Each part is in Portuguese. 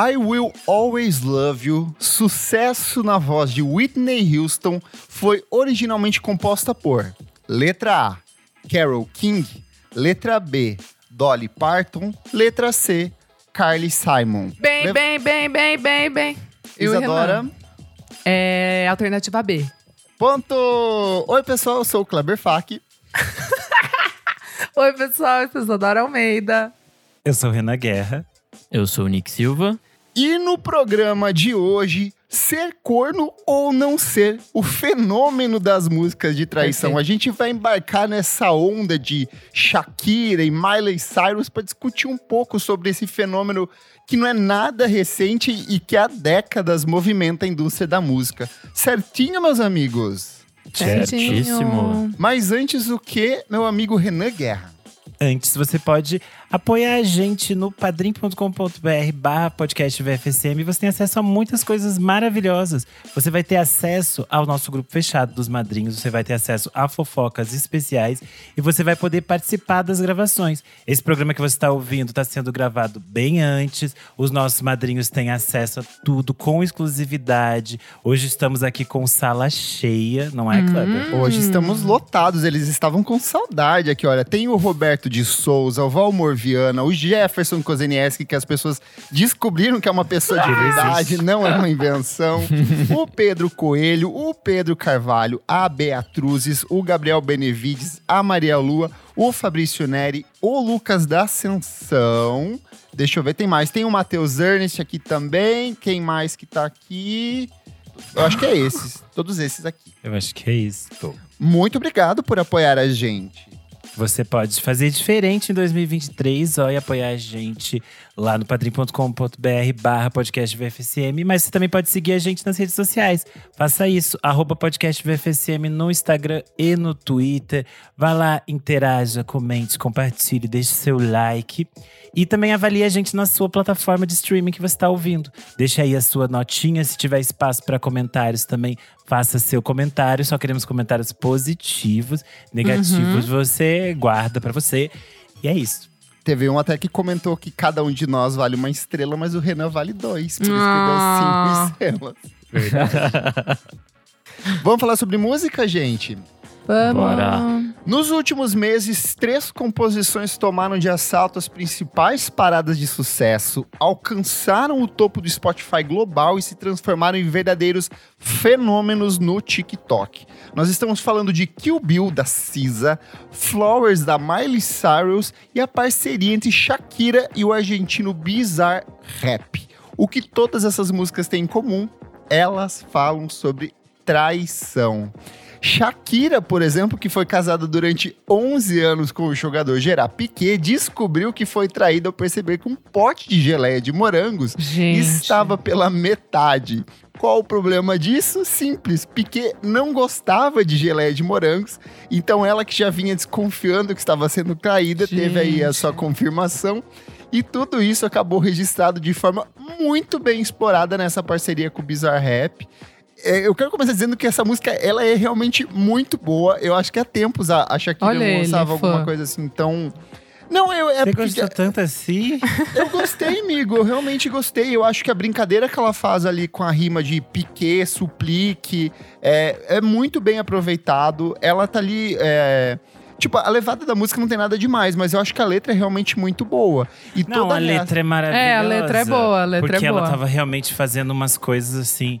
I Will Always Love You, sucesso na voz de Whitney Houston, foi originalmente composta por letra A, Carole King, letra B, Dolly Parton, letra C, Carly Simon. Bem, Le- bem, bem, bem, bem, bem. E Isadora. É alternativa B. Ponto! Oi, pessoal, eu sou o Kleber Fak. Oi, pessoal, eu sou Isadora Almeida. Eu sou Renan Guerra. Eu sou o Nick Silva. E no programa de hoje, ser corno ou não ser, o fenômeno das músicas de traição. Perfeito. A gente vai embarcar nessa onda de Shakira e Miley Cyrus para discutir um pouco sobre esse fenômeno que não é nada recente e que há décadas movimenta a indústria da música. Certinho, meus amigos? Certíssimo. Mas antes o que, meu amigo Renan Guerra? Antes, você pode apoiar a gente no padrim.com.br barra podcast VFSM. Você tem acesso a muitas coisas maravilhosas. Você vai ter acesso ao nosso grupo fechado dos madrinhos. Você vai ter acesso a fofocas especiais. E você vai poder participar das gravações. Esse programa que você está ouvindo está sendo gravado bem antes. Os nossos madrinhos têm acesso a tudo com exclusividade. Hoje estamos aqui com sala cheia, não é, Kleber? Hoje estamos lotados, eles estavam com saudade aqui, olha. Tem o Roberto de Souza, o Valmor Viana, o Jefferson Kozenieski, que as pessoas descobriram que é uma pessoa de verdade, não é uma invenção. o Pedro Coelho, o Pedro Carvalho, a Beatruzes, o Gabriel Benevides, a Maria Lua, o Fabrício Neri, o Lucas da Ascensão. Deixa eu ver, tem mais. Tem o Matheus Ernest aqui também. Quem mais que tá aqui? Eu acho que é esses. Todos esses aqui. Eu acho que é isso. Muito obrigado por apoiar a gente. Você pode fazer diferente em 2023 ó, e apoiar a gente lá no padrim.com.br barra podcast VFSM, mas você também pode seguir a gente nas redes sociais. Faça isso, arroba podcast VFSM no Instagram e no Twitter. Vá lá, interaja, comente, compartilhe, deixe seu like. E também avalie a gente na sua plataforma de streaming que você está ouvindo. Deixa aí a sua notinha, se tiver espaço para comentários também, faça seu comentário. Só queremos comentários positivos, negativos você guarda para você. E é isso. Teve um até que comentou que cada um de nós vale uma estrela, mas o Renan vale dois. Por isso Ah. que deu cinco estrelas. Vamos falar sobre música, gente? Vamos. Bora. Nos últimos meses, três composições tomaram de assalto as principais paradas de sucesso, alcançaram o topo do Spotify global e se transformaram em verdadeiros fenômenos no TikTok. Nós estamos falando de Kill Bill da Cisa, Flowers da Miley Cyrus e a parceria entre Shakira e o argentino Bizarre Rap. O que todas essas músicas têm em comum? Elas falam sobre traição. Shakira, por exemplo, que foi casada durante 11 anos com o jogador Gerard Piquet, descobriu que foi traída ao perceber que um pote de geleia de morangos Gente. estava pela metade. Qual o problema disso? Simples. Piquet não gostava de geleia de morangos, então ela que já vinha desconfiando que estava sendo traída, teve aí a Gente. sua confirmação. E tudo isso acabou registrado de forma muito bem explorada nessa parceria com o Bizarre Rap. É, Eu quero começar dizendo que essa música ela é realmente muito boa. Eu acho que há tempos a, a Shakira Olha não ele, lançava fã. alguma coisa assim tão. Não, eu, é Você porque gostou tanto assim? eu gostei, amigo. Eu realmente gostei. Eu acho que a brincadeira que ela faz ali com a rima de piquet, suplique, é, é muito bem aproveitado. Ela tá ali. é, Tipo, a levada da música não tem nada demais, mas eu acho que a letra é realmente muito boa. E Não, toda a letra é maravilhosa. É, a letra é boa, a letra porque é ela boa. tava realmente fazendo umas coisas assim.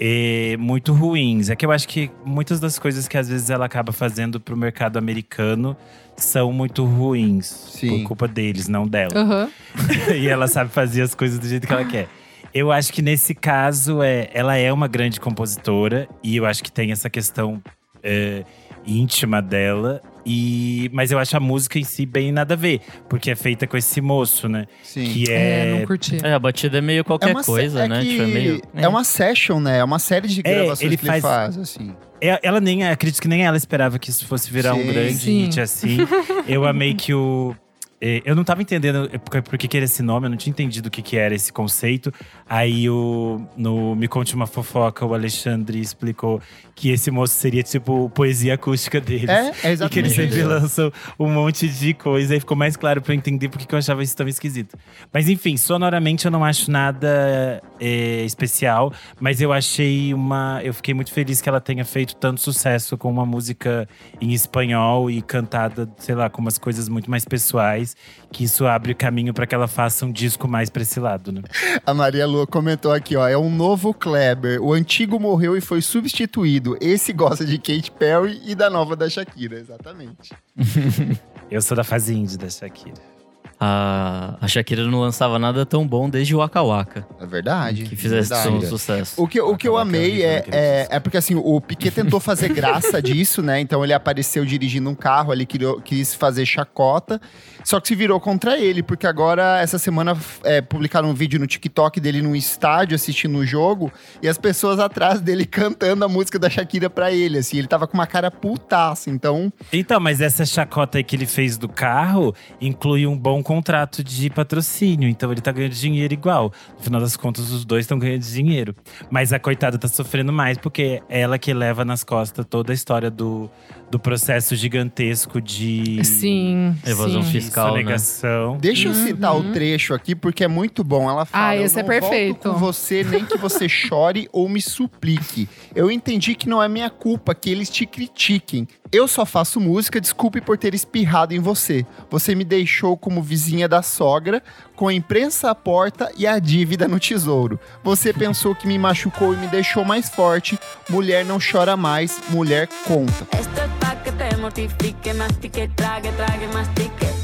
Eh, muito ruins. É que eu acho que muitas das coisas que às vezes ela acaba fazendo pro mercado americano são muito ruins. Sim. Por culpa deles, não dela. Aham. e ela sabe fazer as coisas do jeito que ela quer. Eu acho que nesse caso, é, ela é uma grande compositora. E eu acho que tem essa questão é, íntima dela. E, mas eu acho a música em si bem nada a ver. Porque é feita com esse moço, né? Sim. Que É, é… não curti. É, a batida é meio qualquer uma se- coisa, é né? que Tipo, é meio. é uma session, né? É uma série de É, gravações ele que ele faz- faz, assim. É, Ela nem, acredito que nem ela esperava que isso fosse virar Sim. um grande Sim. hit assim. Eu amei que o. é, eu não tava entendendo por, por que, que era esse nome, eu não tinha entendido o que, que era esse conceito. Aí o, no Me Conte Uma Fofoca, o Alexandre explicou que esse moço seria tipo poesia acústica deles. É, é E que eles exatamente. sempre lançam um monte de coisa. Aí ficou mais claro pra eu entender porque que eu achava isso tão esquisito. Mas enfim, sonoramente eu não acho nada é, especial. Mas eu achei uma… Eu fiquei muito feliz que ela tenha feito tanto sucesso com uma música em espanhol e cantada, sei lá, com umas coisas muito mais pessoais. Que isso abre caminho pra que ela faça um disco mais pra esse lado, né? A Maria Lua comentou aqui, ó. É um novo Kleber. O antigo morreu e foi substituído. Esse gosta de Kate Perry e da nova da Shakira. Exatamente. Eu sou da fase indie da Shakira. A, a Shakira não lançava nada tão bom desde o Waka Waka, É verdade. que fizesse verdade. um sucesso. O que, o que eu que é amei é, é, é porque assim, o Piquet tentou fazer graça disso, né? Então ele apareceu dirigindo um carro, ele criou, quis fazer chacota, só que se virou contra ele, porque agora, essa semana, é, publicaram um vídeo no TikTok dele num estádio assistindo o jogo, e as pessoas atrás dele cantando a música da Shakira pra ele, assim. Ele tava com uma cara putaça, então… Então, mas essa chacota aí que ele fez do carro inclui um bom contrato de patrocínio. Então ele tá ganhando dinheiro igual. No final das contas, os dois estão ganhando dinheiro. Mas a coitada tá sofrendo mais, porque é ela que leva nas costas toda a história do, do processo gigantesco de Sim. Evasão sim. fiscal. Né? sonegação. Deixa eu citar o trecho aqui, porque é muito bom. Ela fala: Ah, "Eu esse é não volto perfeito." com você, nem que você chore ou me suplique. Eu entendi que não é minha culpa que eles te critiquem. Eu só faço música, desculpe por ter espirrado em você. Você me deixou como vizinha da sogra, com a imprensa à porta e a dívida no tesouro. Você pensou que me machucou e me deixou mais forte. Mulher não chora mais, mulher conta. Esto es pa' que te mortifique, mastique, trague, trague, mastique.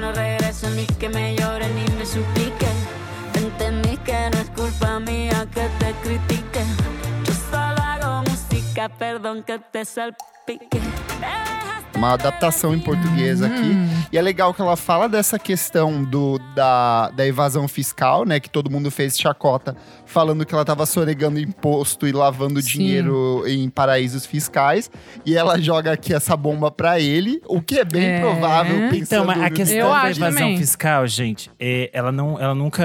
No regreso, ni que me llore ni me suplique. Entendí que no es culpa mía que te critique. Música, perdón que te salpique. Uma adaptação em português aqui. E é legal que ela fala dessa questão do, da, da evasão fiscal, né? Que todo mundo fez chacota falando que ela tava sonegando imposto e lavando Sim. dinheiro em paraísos fiscais. E ela joga aqui essa bomba pra ele, o que é bem É. provável pensando Então, mas a questão Eu da acho evasão também. fiscal, gente, é, ela, não, ela nunca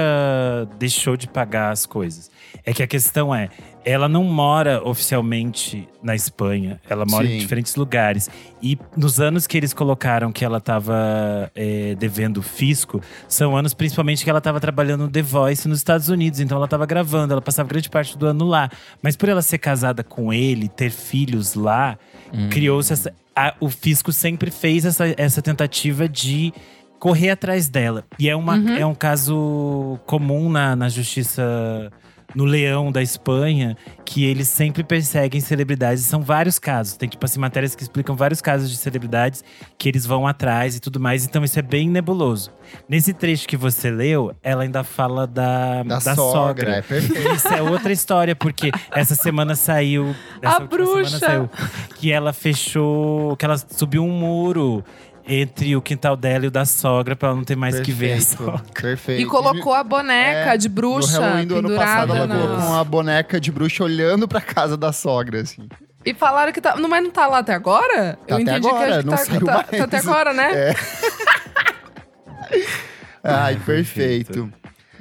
deixou de pagar as coisas. É que a questão é, ela não mora oficialmente na Espanha, ela mora Sim. em diferentes lugares. E nos anos que eles colocaram que ela estava devendo fisco, são anos principalmente que ela estava trabalhando no The Voice nos Estados Unidos. Então ela estava gravando, ela passava grande parte do ano lá. Mas por ela ser casada com ele, ter filhos lá, criou-se essa. a- o fisco sempre fez essa, essa tentativa de correr atrás dela. E é, uma, é um caso comum na, na justiça no Leão da Espanha, que eles sempre perseguem celebridades. São vários casos. Tem, tipo assim, matérias que explicam vários casos de celebridades que eles vão atrás e tudo mais. Então, isso é bem nebuloso. Nesse trecho que você leu, ela ainda fala da, Da, da sogra, é perfeito. isso é outra história, porque essa semana saiu. essa A bruxa! Semana saiu, que ela fechou. Que ela subiu um muro entre o quintal dela e o da sogra pra ela não ter mais que ver a Perfeito, sogra. Perfeito. E colocou a boneca É, de bruxa No Halloween do ano passado, pendurada ela colocou uma boneca de bruxa olhando pra casa da sogra, assim. E falaram que tá. Não, mas não tá lá até agora? Tá até agora, que acho que não tá, saiu tá, mais. tá até agora, né? É. Ai, perfeito.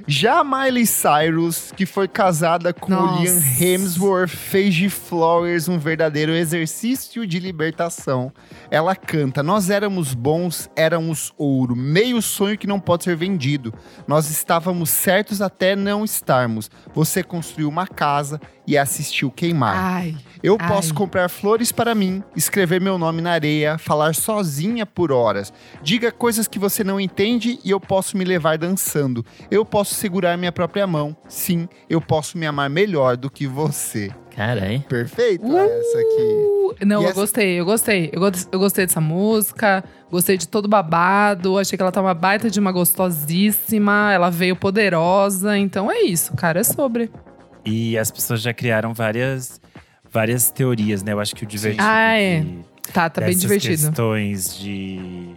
Já a Miley Cyrus, que foi casada com o Nossa. Liam Hemsworth, fez de Flowers um verdadeiro exercício de libertação. Ela canta: Nós éramos bons, éramos ouro, meio sonho que não pode ser vendido. Nós estávamos certos até não estarmos. Você construiu uma casa e assistiu queimar. Ai. Eu Ai. posso comprar flores para mim, escrever meu nome na areia, falar sozinha por horas. Diga coisas que você não entende e eu posso me levar dançando. Eu posso segurar minha própria mão. Sim, eu posso me amar melhor do que você. Caralho. Perfeito essa aqui. Uh, Não, E eu essa- gostei, eu gostei. Eu, gos- eu gostei dessa música, gostei de todo babado. Achei que ela tá uma baita de uma gostosíssima. Ela veio poderosa. Então é isso, cara, é sobre. E as pessoas já criaram várias, várias teorias, né? Eu acho que o divertido Ah, é. de- Tá, tá bem divertido. questões de,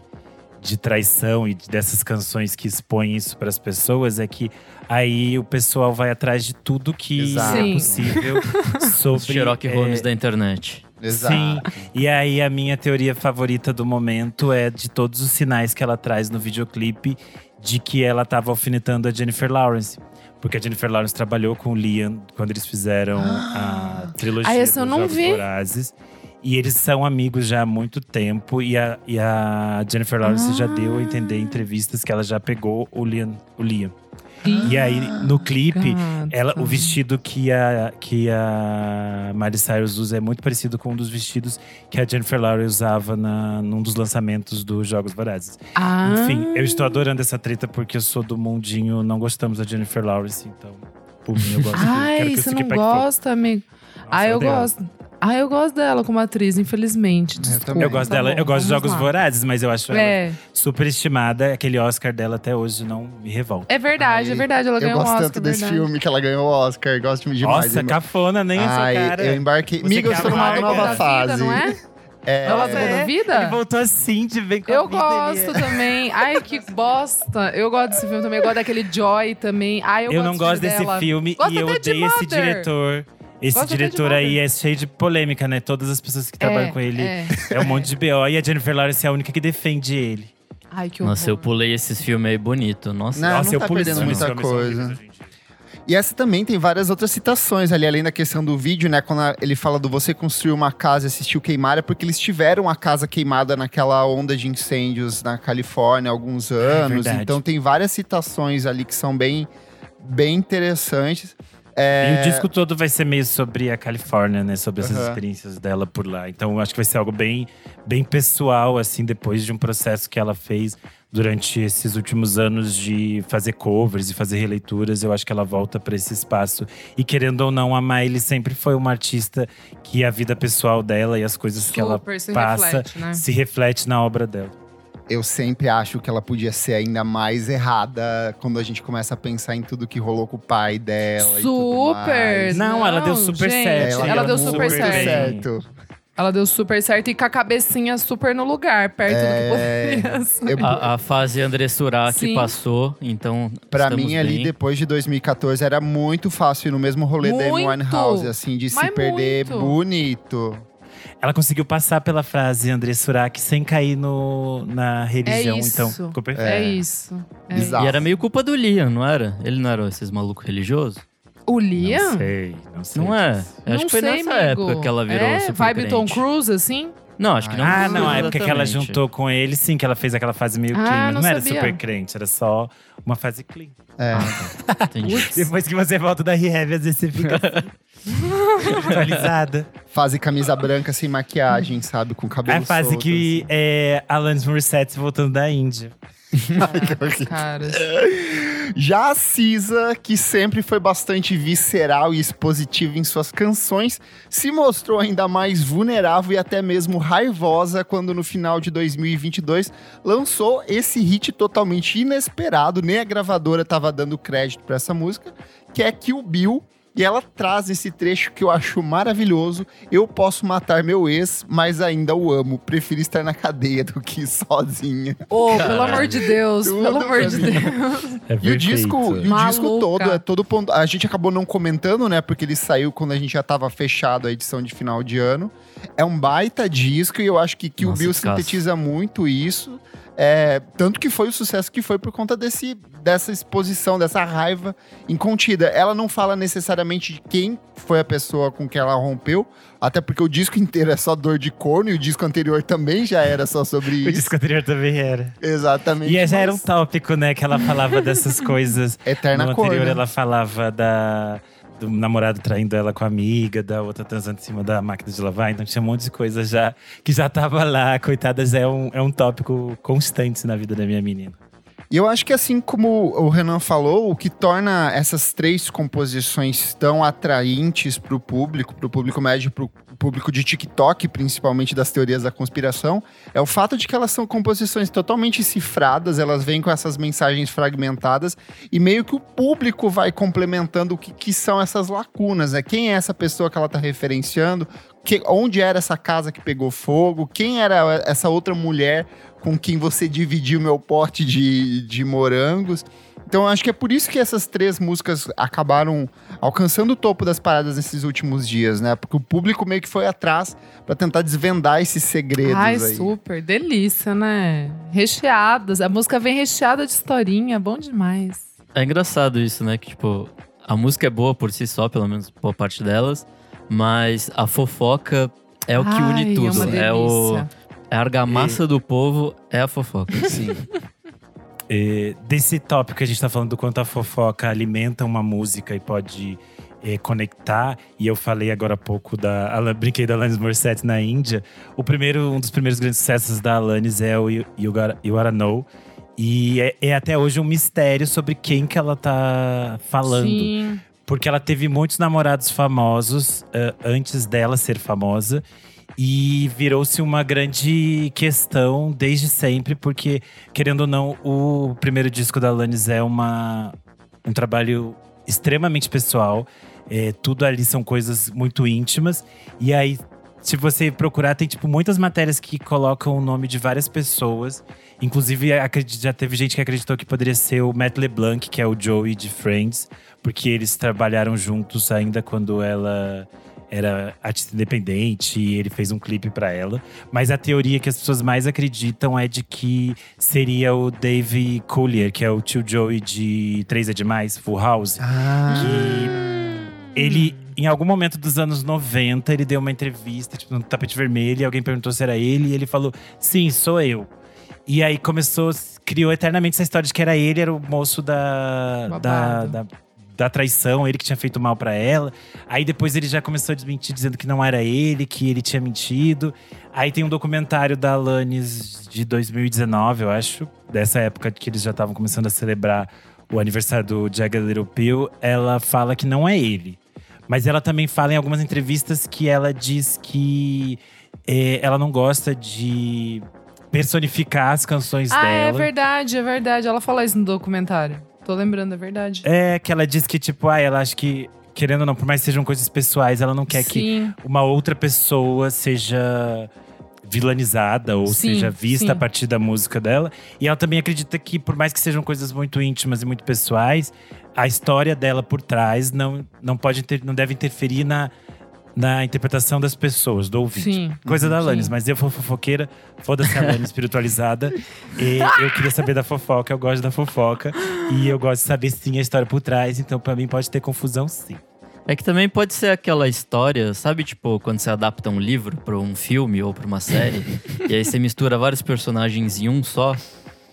de traição e dessas canções que expõem isso para as pessoas é que aí o pessoal vai atrás de tudo que Exato. é possível Os sobre Sherlock é, Holmes da internet. Exato. Sim. E aí, a minha teoria favorita do momento é de todos os sinais que ela traz no videoclipe de que ela tava alfinetando a Jennifer Lawrence. Porque a Jennifer Lawrence trabalhou com o Liam quando eles fizeram a trilogia Ah, dos não Jogos vi. Vorazes. E eles são amigos já há muito tempo. E a, e a Jennifer Lawrence já deu a entender em entrevistas que ela já pegou o Liam. O Liam. E aí, no clipe, Gata. ela, o vestido que a, que a Miley Cyrus usa é muito parecido com um dos vestidos que a Jennifer Lawrence usava na, num dos lançamentos dos Jogos Vorazes. Ah. Enfim, eu estou adorando essa treta porque eu sou do mundinho, não gostamos da Jennifer Lawrence, então, por mim, eu gosto Ai, você não gosta, amigo? Nossa, ah, eu odeio ela. gosto. Ah, eu gosto dela como atriz, infelizmente. Desculpa. também. Eu gosto Tá dela, bom, eu gosto de Jogos lá. Vorazes, mas eu acho ela É, super estimada. Aquele Oscar dela até hoje não me revolta. é verdade, Ai, é verdade. Ela Eu ganhou um gosto Oscar, tanto desse verdade. filme que ela ganhou o Oscar. Gosto demais. Nossa, Eu- cafona, nem Ai, essa cara. eu embarquei. Eu quer estou numa nova Da vida, fase. não é? É, Ela É, da vida? Ele voltou assim, de bem com a Eu gosto é- também. Ai, que bosta. Eu gosto desse filme também. Eu gosto daquele Joy também. Ai, eu, Eu, não do gosto desse dela. filme Gosto e eu até de odeio esse diretor. Esse Gosto diretor aí é cheio de polêmica, né? Todas as pessoas que trabalham É, com ele é. é. um monte de BO. E a Jennifer Lawrence é a única que defende ele. Ai, que horror. Nossa, eu pulei esses filmes aí bonito. Nossa. Não, Nossa, eu tá pulei perdendo muita filmes, coisa. horríveis. E essa também tem várias outras citações ali, além da questão do vídeo, né? Quando ele fala do você construir uma casa e assistiu queimar, é porque eles tiveram a casa queimada naquela onda de incêndios na Califórnia há alguns anos. verdade. então tem várias citações ali que são bem, bem interessantes. É, E o disco todo vai ser meio sobre a Califórnia, né? Sobre essas Aham. experiências dela por lá. Então eu acho que vai ser algo bem, bem pessoal, assim, depois de um processo que ela fez durante esses últimos anos de fazer covers e fazer releituras. Eu acho que ela volta para esse espaço. E querendo ou não, a Miley sempre foi uma artista que a vida pessoal dela e as coisas que ela Super se passa reflete, né? se reflete na obra dela. Eu sempre acho que ela podia ser ainda mais errada quando a gente começa a pensar em tudo que rolou com o pai dela. e tudo Super! mais. Não, ela deu super gente, certo. Ela, deu muito super super certo. Ela deu super certo e com a cabecinha super no lugar, perto É, do que poderia ser. Eu- A, a fase André Surak Sim. passou, então. Pra mim, ali, bem. depois de 2014, era muito fácil ir no mesmo rolê da Amy Muito! Winehouse, assim, de se perder muito! bonito. Ela conseguiu passar pela frase André Surak sem cair no, na religião. isso. Então, ficou perfeito. É, isso. É Bizarro. E era meio culpa do Liam, não era? Ele não era esses malucos religiosos? O Liam? Não sei, não sei. Não é? Eu acho não que foi sei, nessa amigo. época que ela virou é, super vibe Tom crente. Cruise, assim? Não, acho que não. Ah, não, a época que ela exatamente. juntou com ele, sim, que ela fez aquela fase meio Ah, clean. Mas não não era super crente, era só uma fase clean. É. Entendi. Depois que você volta da rehab, às vezes você fica assim, atualizada. Fase camisa branca sem maquiagem, sabe? Com cabelo É a fase solto, que é Alanis Morissette voltando da Índia. Cara. Já a Cisa, que sempre foi bastante visceral e expositiva em suas canções, se mostrou ainda mais vulnerável e até mesmo raivosa quando no final de 2022 lançou esse hit totalmente inesperado, nem a gravadora estava dando crédito para essa música, que é Kill Bill. E ela traz esse trecho que eu acho maravilhoso. Eu posso matar meu ex, mas ainda o amo. Prefiro estar na cadeia do que sozinha. Ô, pelo amor de Deus, Tudo pelo amor de. Deus. É E o disco, e o disco todo é todo ponto. A gente acabou não comentando, né? Porque ele saiu quando a gente já tava fechado a edição de final de ano. É um baita disco e eu acho que Kill Nossa, Bill que caça. sintetiza muito isso. É, tanto que foi o sucesso que foi por conta desse, dessa exposição, dessa raiva incontida. Ela não fala necessariamente de quem foi a pessoa com quem ela rompeu, até porque o disco inteiro é só dor de corno e o disco anterior também já era só sobre O isso. disco anterior também era. Exatamente. E já era um mas tópico, né? Que ela falava dessas coisas. Eterna no anterior, ela falava da, do namorado traindo ela com a amiga, da outra transando em cima da máquina de lavar. Então tinha um monte de coisa já que já tava lá. Coitadas, é um, é um tópico constante na vida da minha menina. E eu acho que assim como o Renan falou, o que torna essas três composições tão atraentes para o público, para o público médio, para o público de TikTok, principalmente das teorias da conspiração, é o fato de que elas são composições totalmente cifradas, elas vêm com essas mensagens fragmentadas e meio que o público vai complementando o que, que são essas lacunas, né? Quem é essa pessoa que ela está referenciando? Que, onde era essa casa que pegou fogo? Quem era essa outra mulher com quem você dividiu meu pote de, de morangos? Então acho que é por isso que essas três músicas acabaram alcançando o topo das paradas nesses últimos dias, né? Porque o público meio que foi atrás pra tentar desvendar esses segredos Ai, aí. super. Delícia, né? Recheadas. A música vem recheada de historinha. Bom demais. É engraçado isso, né? Que, tipo, a música é boa por si só, pelo menos boa parte delas. Mas a fofoca é o que Ai, une É tudo. uma É, o, delícia. é a argamassa do povo, é a fofoca. Sim. É, desse tópico que a gente tá falando do quanto a fofoca alimenta uma música e pode é, conectar, e eu falei agora há pouco da. Brinquei da Alanis Morissette na Índia. O primeiro, um dos primeiros grandes sucessos da Alanis é o You, you, Gotta, you Gotta Know. E é, é até hoje um mistério sobre quem que ela tá falando. Sim. Porque ela teve muitos namorados famosos eh, antes dela ser famosa. E virou-se uma grande questão desde sempre, porque, querendo ou não, o primeiro disco da Alanis é uma, um trabalho extremamente pessoal. É, tudo ali são coisas muito íntimas. E aí, se você procurar, tem tipo muitas matérias que colocam o nome de várias pessoas. Inclusive, já teve gente que acreditou que poderia ser o Matt LeBlanc, que é o Joey de Friends, porque eles trabalharam juntos ainda quando ela era artista independente e ele fez um clipe pra ela. Mas a teoria que as pessoas mais acreditam é de que seria o Dave Collier, que é o tio Joey de Três é Demais, Full House. Ah, Que ele, em algum momento dos anos 90, ele deu uma entrevista, tipo, no tapete vermelho, e alguém perguntou se era ele, e ele falou: Sim, sou eu. E aí começou, criou eternamente essa história de que era ele, era o moço da, da, da, da traição, ele que tinha feito mal pra ela. Aí depois ele já começou a desmentir, dizendo que não era ele, que ele tinha mentido. Aí tem um documentário da Alanis de 2019, eu acho, dessa época que eles já estavam começando a celebrar o aniversário do Jagged Little Pill. Ela fala que não é ele. Mas ela também fala em algumas entrevistas que ela diz que eh, ela não gosta de personificar as canções Ah, é dela. verdade, é verdade. Ela fala isso no documentário. Tô lembrando, é verdade. É, que ela diz que, tipo, ah, ela acha que, querendo ou não, por mais que sejam coisas pessoais, ela não quer que Sim. uma outra pessoa seja vilanizada ou Sim, seja vista sim. a partir da música dela. E ela também acredita que, por mais que sejam coisas muito íntimas e muito pessoais, a história dela por trás não, não pode não deve interferir na, na interpretação das pessoas, do ouvinte. Sim. Coisa da Alanis, Sim. mas eu sou fofoqueira, foda-se a Alanis espiritualizada. E eu queria saber da fofoca, eu gosto da fofoca. E eu gosto de saber sim a história por trás, então pra mim pode ter confusão sim. É que também pode ser aquela história, sabe, tipo, quando você adapta um livro pra um filme ou pra uma série, e aí você mistura vários personagens em um só.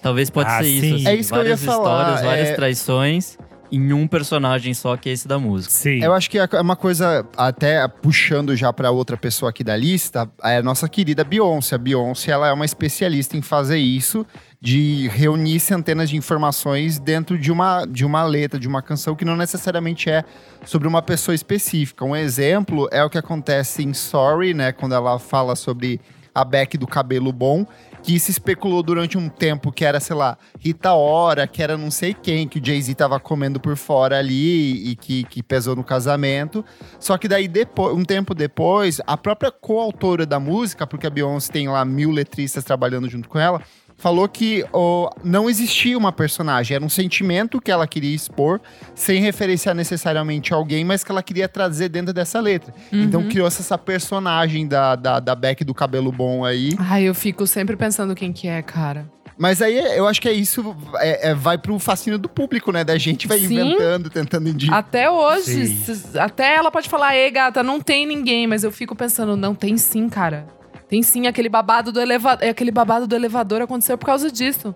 Talvez pode Ah, ser sim. isso, assim, É isso que eu ia várias falar, histórias, várias é- traições em um personagem só, que é esse da música. Sim. Eu acho que é uma coisa, até puxando já pra outra pessoa aqui da lista, é a nossa querida Beyoncé. A Beyoncé, ela é uma especialista em fazer isso, de reunir centenas de informações dentro de uma, de uma letra, de uma canção que não necessariamente é sobre uma pessoa específica. Um exemplo é o que acontece em Sorry, né, quando ela fala sobre a Beck do cabelo bom, que se especulou durante um tempo que era, sei lá, Rita Ora, que era não sei quem, que o Jay-Z tava comendo por fora ali e que, que pesou no casamento. Só que daí, depois, um tempo depois, a própria coautora da música, porque a Beyoncé tem lá mil letristas trabalhando junto com ela, falou que ó, não existia uma personagem, era um sentimento que ela queria expor, sem referenciar necessariamente alguém, mas que ela queria trazer dentro dessa letra. Então criou-se essa personagem da, da, da Beck do cabelo bom aí. Ai, eu fico sempre pensando quem que é, cara. Mas aí eu acho que é isso, é, é- vai pro fascínio do público, né? Da gente vai Sim. inventando, tentando indicar. Até hoje, até ela pode falar, ei, gata, não tem ninguém, mas eu fico pensando, não, tem sim, cara. Tem sim, aquele babado do elevador. Aquele babado do elevador aconteceu por causa disso.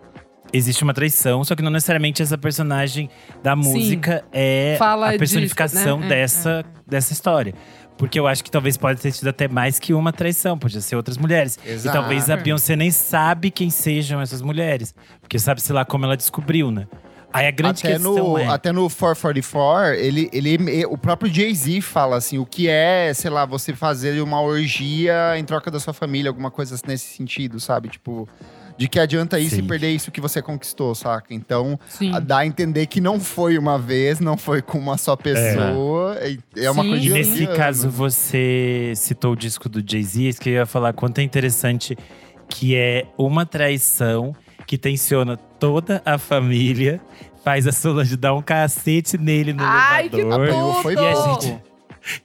Existe uma traição, só que não necessariamente essa personagem da música é Fala a disso, personificação né? É, dessa, dessa história. Porque eu acho que talvez pode ter tido até mais que uma traição, podia ser outras mulheres. Exato. E talvez a Beyoncé nem sabe quem sejam essas mulheres. Porque sabe, sei lá, como ela descobriu, né? Aí a grande Até questão no, é… até no 444, ele, ele, o próprio Jay-Z fala assim, o que é, sei lá, você fazer uma orgia em troca da sua família, alguma coisa nesse sentido, sabe? Tipo, de que adianta isso Sim. e perder isso que você conquistou, saca? Então, Sim. a- dá a entender que não foi uma vez, não foi com uma só pessoa. É, é uma Sim, coisa E de nesse anos. caso, você citou o disco do Jay-Z, isso que eu ia falar, quanto é interessante que é uma traição que tensiona toda a família, faz a Solange dar um cacete nele no Ai, que elevador. Foi tudo! E a gente,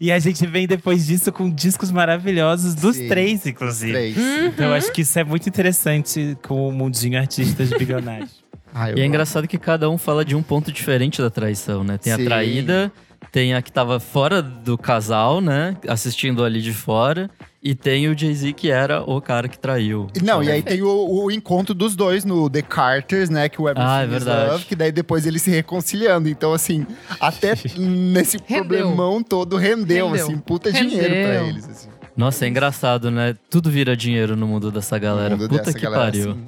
e a gente vem depois disso com discos maravilhosos dos Sim, três, inclusive. Três. Então eu acho que isso é muito interessante com o mundinho artistas de bilionários. Ai, eu E é amo. engraçado que cada um fala de um ponto diferente da traição, né? Tem Sim. a traída, tem a que tava fora do casal, né? Assistindo ali de fora. E tem o Jay-Z que era o cara que traiu. Não, e aí tem o, o encontro dos dois no The Carters, né? Que o Everything Ah, é verdade. Love, que daí depois eles se reconciliando. Então, assim, até nesse Rendeu. problemão todo rendeu, Rendeu. assim, puta Rendeu. dinheiro pra eles. Assim, Nossa, é engraçado, né? Tudo vira dinheiro no mundo dessa galera. mundo Puta dessa que galera, pariu. assim.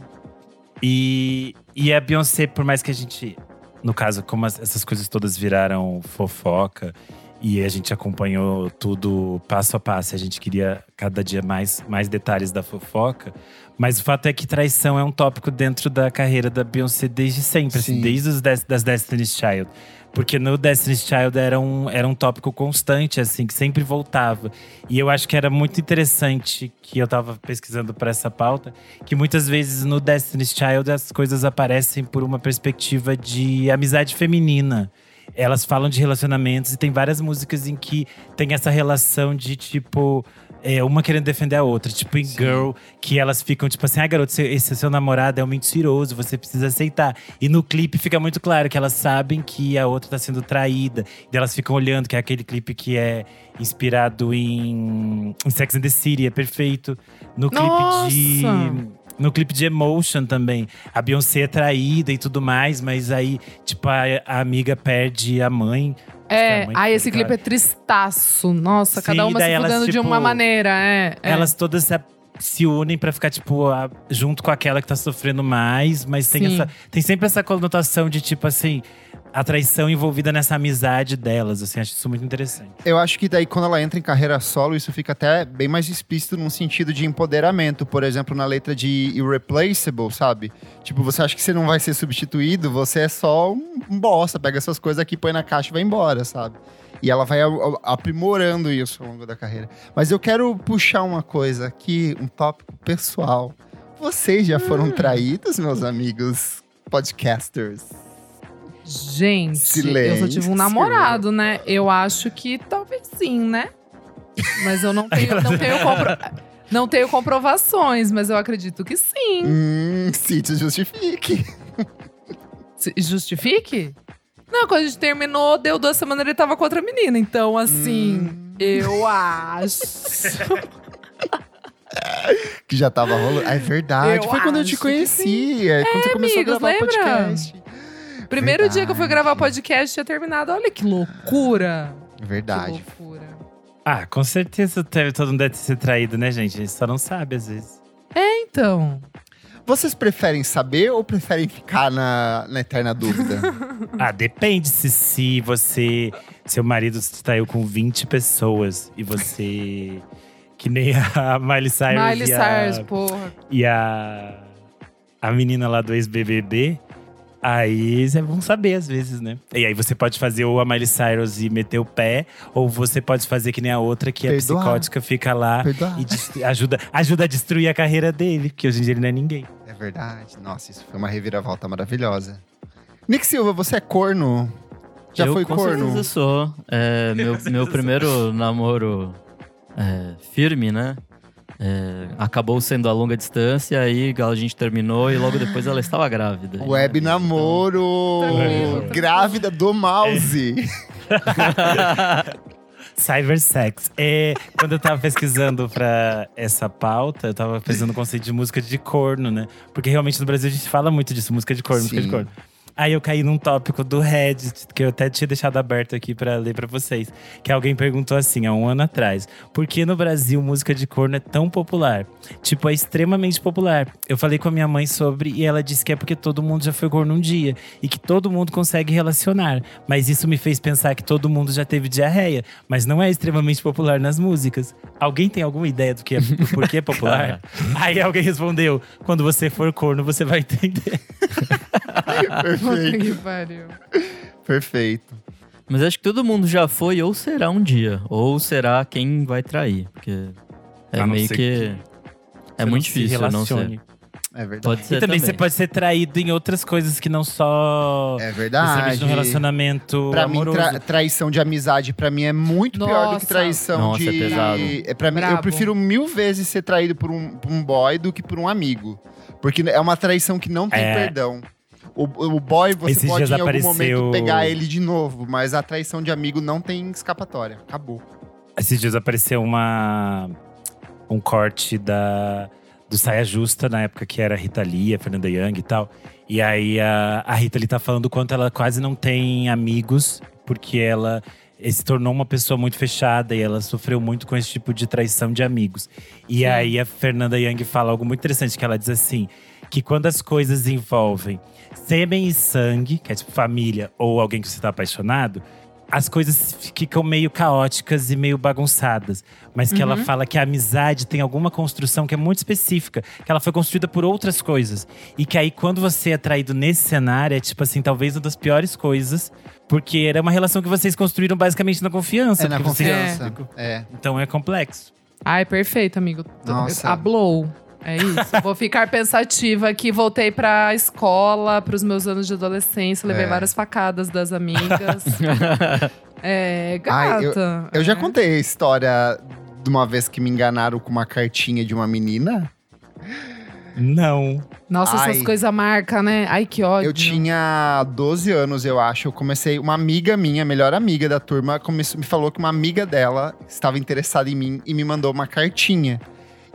E, e a Beyoncé, por mais que a gente. No caso, como as- essas coisas todas viraram fofoca e a gente acompanhou tudo passo a passo, a gente queria cada dia mais, mais detalhes da fofoca. Mas o fato é que traição é um tópico dentro da carreira da Beyoncé desde sempre, assim, Sim. desde os Des- das Destiny's Child. Porque no Destiny's Child era um, era um tópico constante, assim, que sempre voltava. E eu acho que era muito interessante que eu tava pesquisando para essa pauta, que muitas vezes no Destiny's Child as coisas aparecem por uma perspectiva de amizade feminina. Elas falam de relacionamentos e tem várias músicas em que tem essa relação de tipo. é, uma querendo defender a outra. Tipo em Girl, que elas ficam tipo assim: ah, garoto, esse- esse seu namorado é um mentiroso, você precisa aceitar. E no clipe fica muito claro que elas sabem que a outra tá sendo traída. E elas ficam olhando, que é aquele clipe que é inspirado em, em Sex and the City, é perfeito. No clipe de. No clipe de Emotion também. A Beyoncé é traída e tudo mais, mas aí, tipo, a, a amiga perde a mãe. É, a mãe ai, foi, esse clipe é tristaço. Nossa, Sim, cada uma se elas, fudendo de tipo, uma maneira. É, é. Elas todas se, se unem pra ficar, tipo, a- junto com aquela que tá sofrendo mais, mas tem, Sim. essa, tem sempre essa conotação de, tipo assim, a traição envolvida nessa amizade delas. Assim, acho isso muito interessante. Eu acho que daí quando ela entra em carreira solo, isso fica até bem mais explícito num sentido de empoderamento. Por exemplo, na letra de Irreplaceable, sabe? Tipo, você acha que você não vai ser substituído, você é só um, bosta, pega suas coisas aqui, põe na caixa e vai embora, sabe? E ela vai aprimorando isso ao longo da carreira. Mas eu quero puxar uma coisa aqui, um tópico pessoal. Vocês já foram traídos, meus amigos podcasters? Gente, eu Silêncio. só tive um namorado, né? Eu acho que talvez sim, né? Mas eu não tenho, não tenho, compro- não tenho comprovações, mas eu acredito que sim. Hum, Cid, justifique. Se- Justifique? Não, quando a gente terminou, deu duas semanas ele tava com outra menina. Então, assim, Hum. eu acho. Que já tava rolando. Ah, É verdade. Eu Foi quando eu te conheci. É, quando você começou amigos, a gravar o lembra? podcast. Primeiro dia que eu fui Verdade. gravar podcast tinha terminado. Olha que loucura. Verdade. Que loucura. Ah, com certeza teve, todo mundo deve ser traído, né, gente? A gente só não sabe, às vezes. Então, Vocês preferem saber ou preferem ficar na, na eterna dúvida? Ah, depende se, se você. Seu marido traiu com 20 pessoas e você. Que nem a Miley Cyrus, Miley e, a, Cyrus, porra. e a. A menina lá do ex-BBB. Aí é bom saber às vezes, né? E aí você pode fazer ou a Miley Cyrus e meter o pé, ou você pode fazer que nem a outra, que é Perdoar. psicótica, fica lá Perdoar. e ajuda, ajuda a destruir a carreira dele, porque hoje em dia ele não é ninguém. É verdade. Nossa, isso foi uma reviravolta maravilhosa. Nick Silva, você é corno? Já eu, foi com corno? certeza sou. É, meu, meu primeiro namoro é, firme, né? É, acabou sendo a longa distância, aí a gente terminou e logo depois ela estava grávida. Web namoro. Tranquilo, tranquilo. Grávida do mouse. Cybersex. É, quando eu tava pesquisando pra essa pauta, eu tava pesquisando o conceito de música de corno, né? Porque realmente no Brasil a gente fala muito disso, música de corno, música de Sim. corno. Aí eu caí num tópico do Reddit, que eu até tinha deixado aberto aqui pra ler pra vocês. Que alguém perguntou assim, há um ano atrás. Por que no Brasil música de corno é tão popular? Tipo, é extremamente popular. Eu falei com a minha mãe sobre e ela disse que é porque todo mundo já foi corno um dia. E que todo mundo consegue relacionar. Mas isso me fez pensar que todo mundo já teve diarreia. Mas não é extremamente popular nas músicas. Alguém tem alguma ideia do, que é, do porquê é popular? Aí alguém respondeu, quando você for corno, você vai entender. Perfeito. Que pariu. Perfeito. Mas acho que todo mundo já foi ou será um dia. Ou será quem vai trair. Porque é meio que. que É muito difícil não ser. É verdade. Pode ser E também, também. você pode ser traído em outras coisas que não só É verdade. no relacionamento Pra mim, amoroso. tra- traição de amizade, pra mim, é muito pior do que Nossa. traição Nossa, de. é pesado. É, pra mim, eu prefiro mil vezes ser traído por um, por um boy do que por um amigo. Porque é uma traição que não tem É. perdão. O, o boy, você Esses pode em algum momento pegar ele de novo, mas a traição de amigo não tem escapatória. Acabou. Esses dias apareceu uma um corte da do Saia Justa, na época que era a Rita Lee, a Fernanda Young e tal. E aí a, a Rita Lee tá falando o quanto ela quase não tem amigos, porque ela eh, se tornou uma pessoa muito fechada e ela sofreu muito com esse tipo de traição de amigos. E aí a Fernanda Young fala algo muito interessante, que ela diz assim, que quando as coisas envolvem sêmen e sangue, que é tipo família ou alguém que você tá apaixonado, as coisas ficam meio caóticas e meio bagunçadas. Mas que ela fala que a amizade tem alguma construção que é muito específica, que ela foi construída por outras coisas. E que aí, quando você é traído nesse cenário, é tipo assim, talvez uma das piores coisas. Porque era uma relação que vocês construíram basicamente na confiança. É na porque vocês- confiança. É. Então é complexo. Ai, perfeito, amigo. Nossa. A blow. É isso. Vou ficar pensativa aqui. Voltei pra escola, pros meus anos de adolescência. Levei É. várias facadas das amigas. é, Ai, gata. Eu já É. contei a história de uma vez que me enganaram com uma cartinha de uma menina. Não. Nossa, Ai. essas coisas marcam, né? Ai, que ódio. Eu tinha 12 anos, eu acho. Eu comecei. Uma amiga minha, melhor amiga da turma, começou, me falou que uma amiga dela estava interessada em mim e me mandou uma cartinha.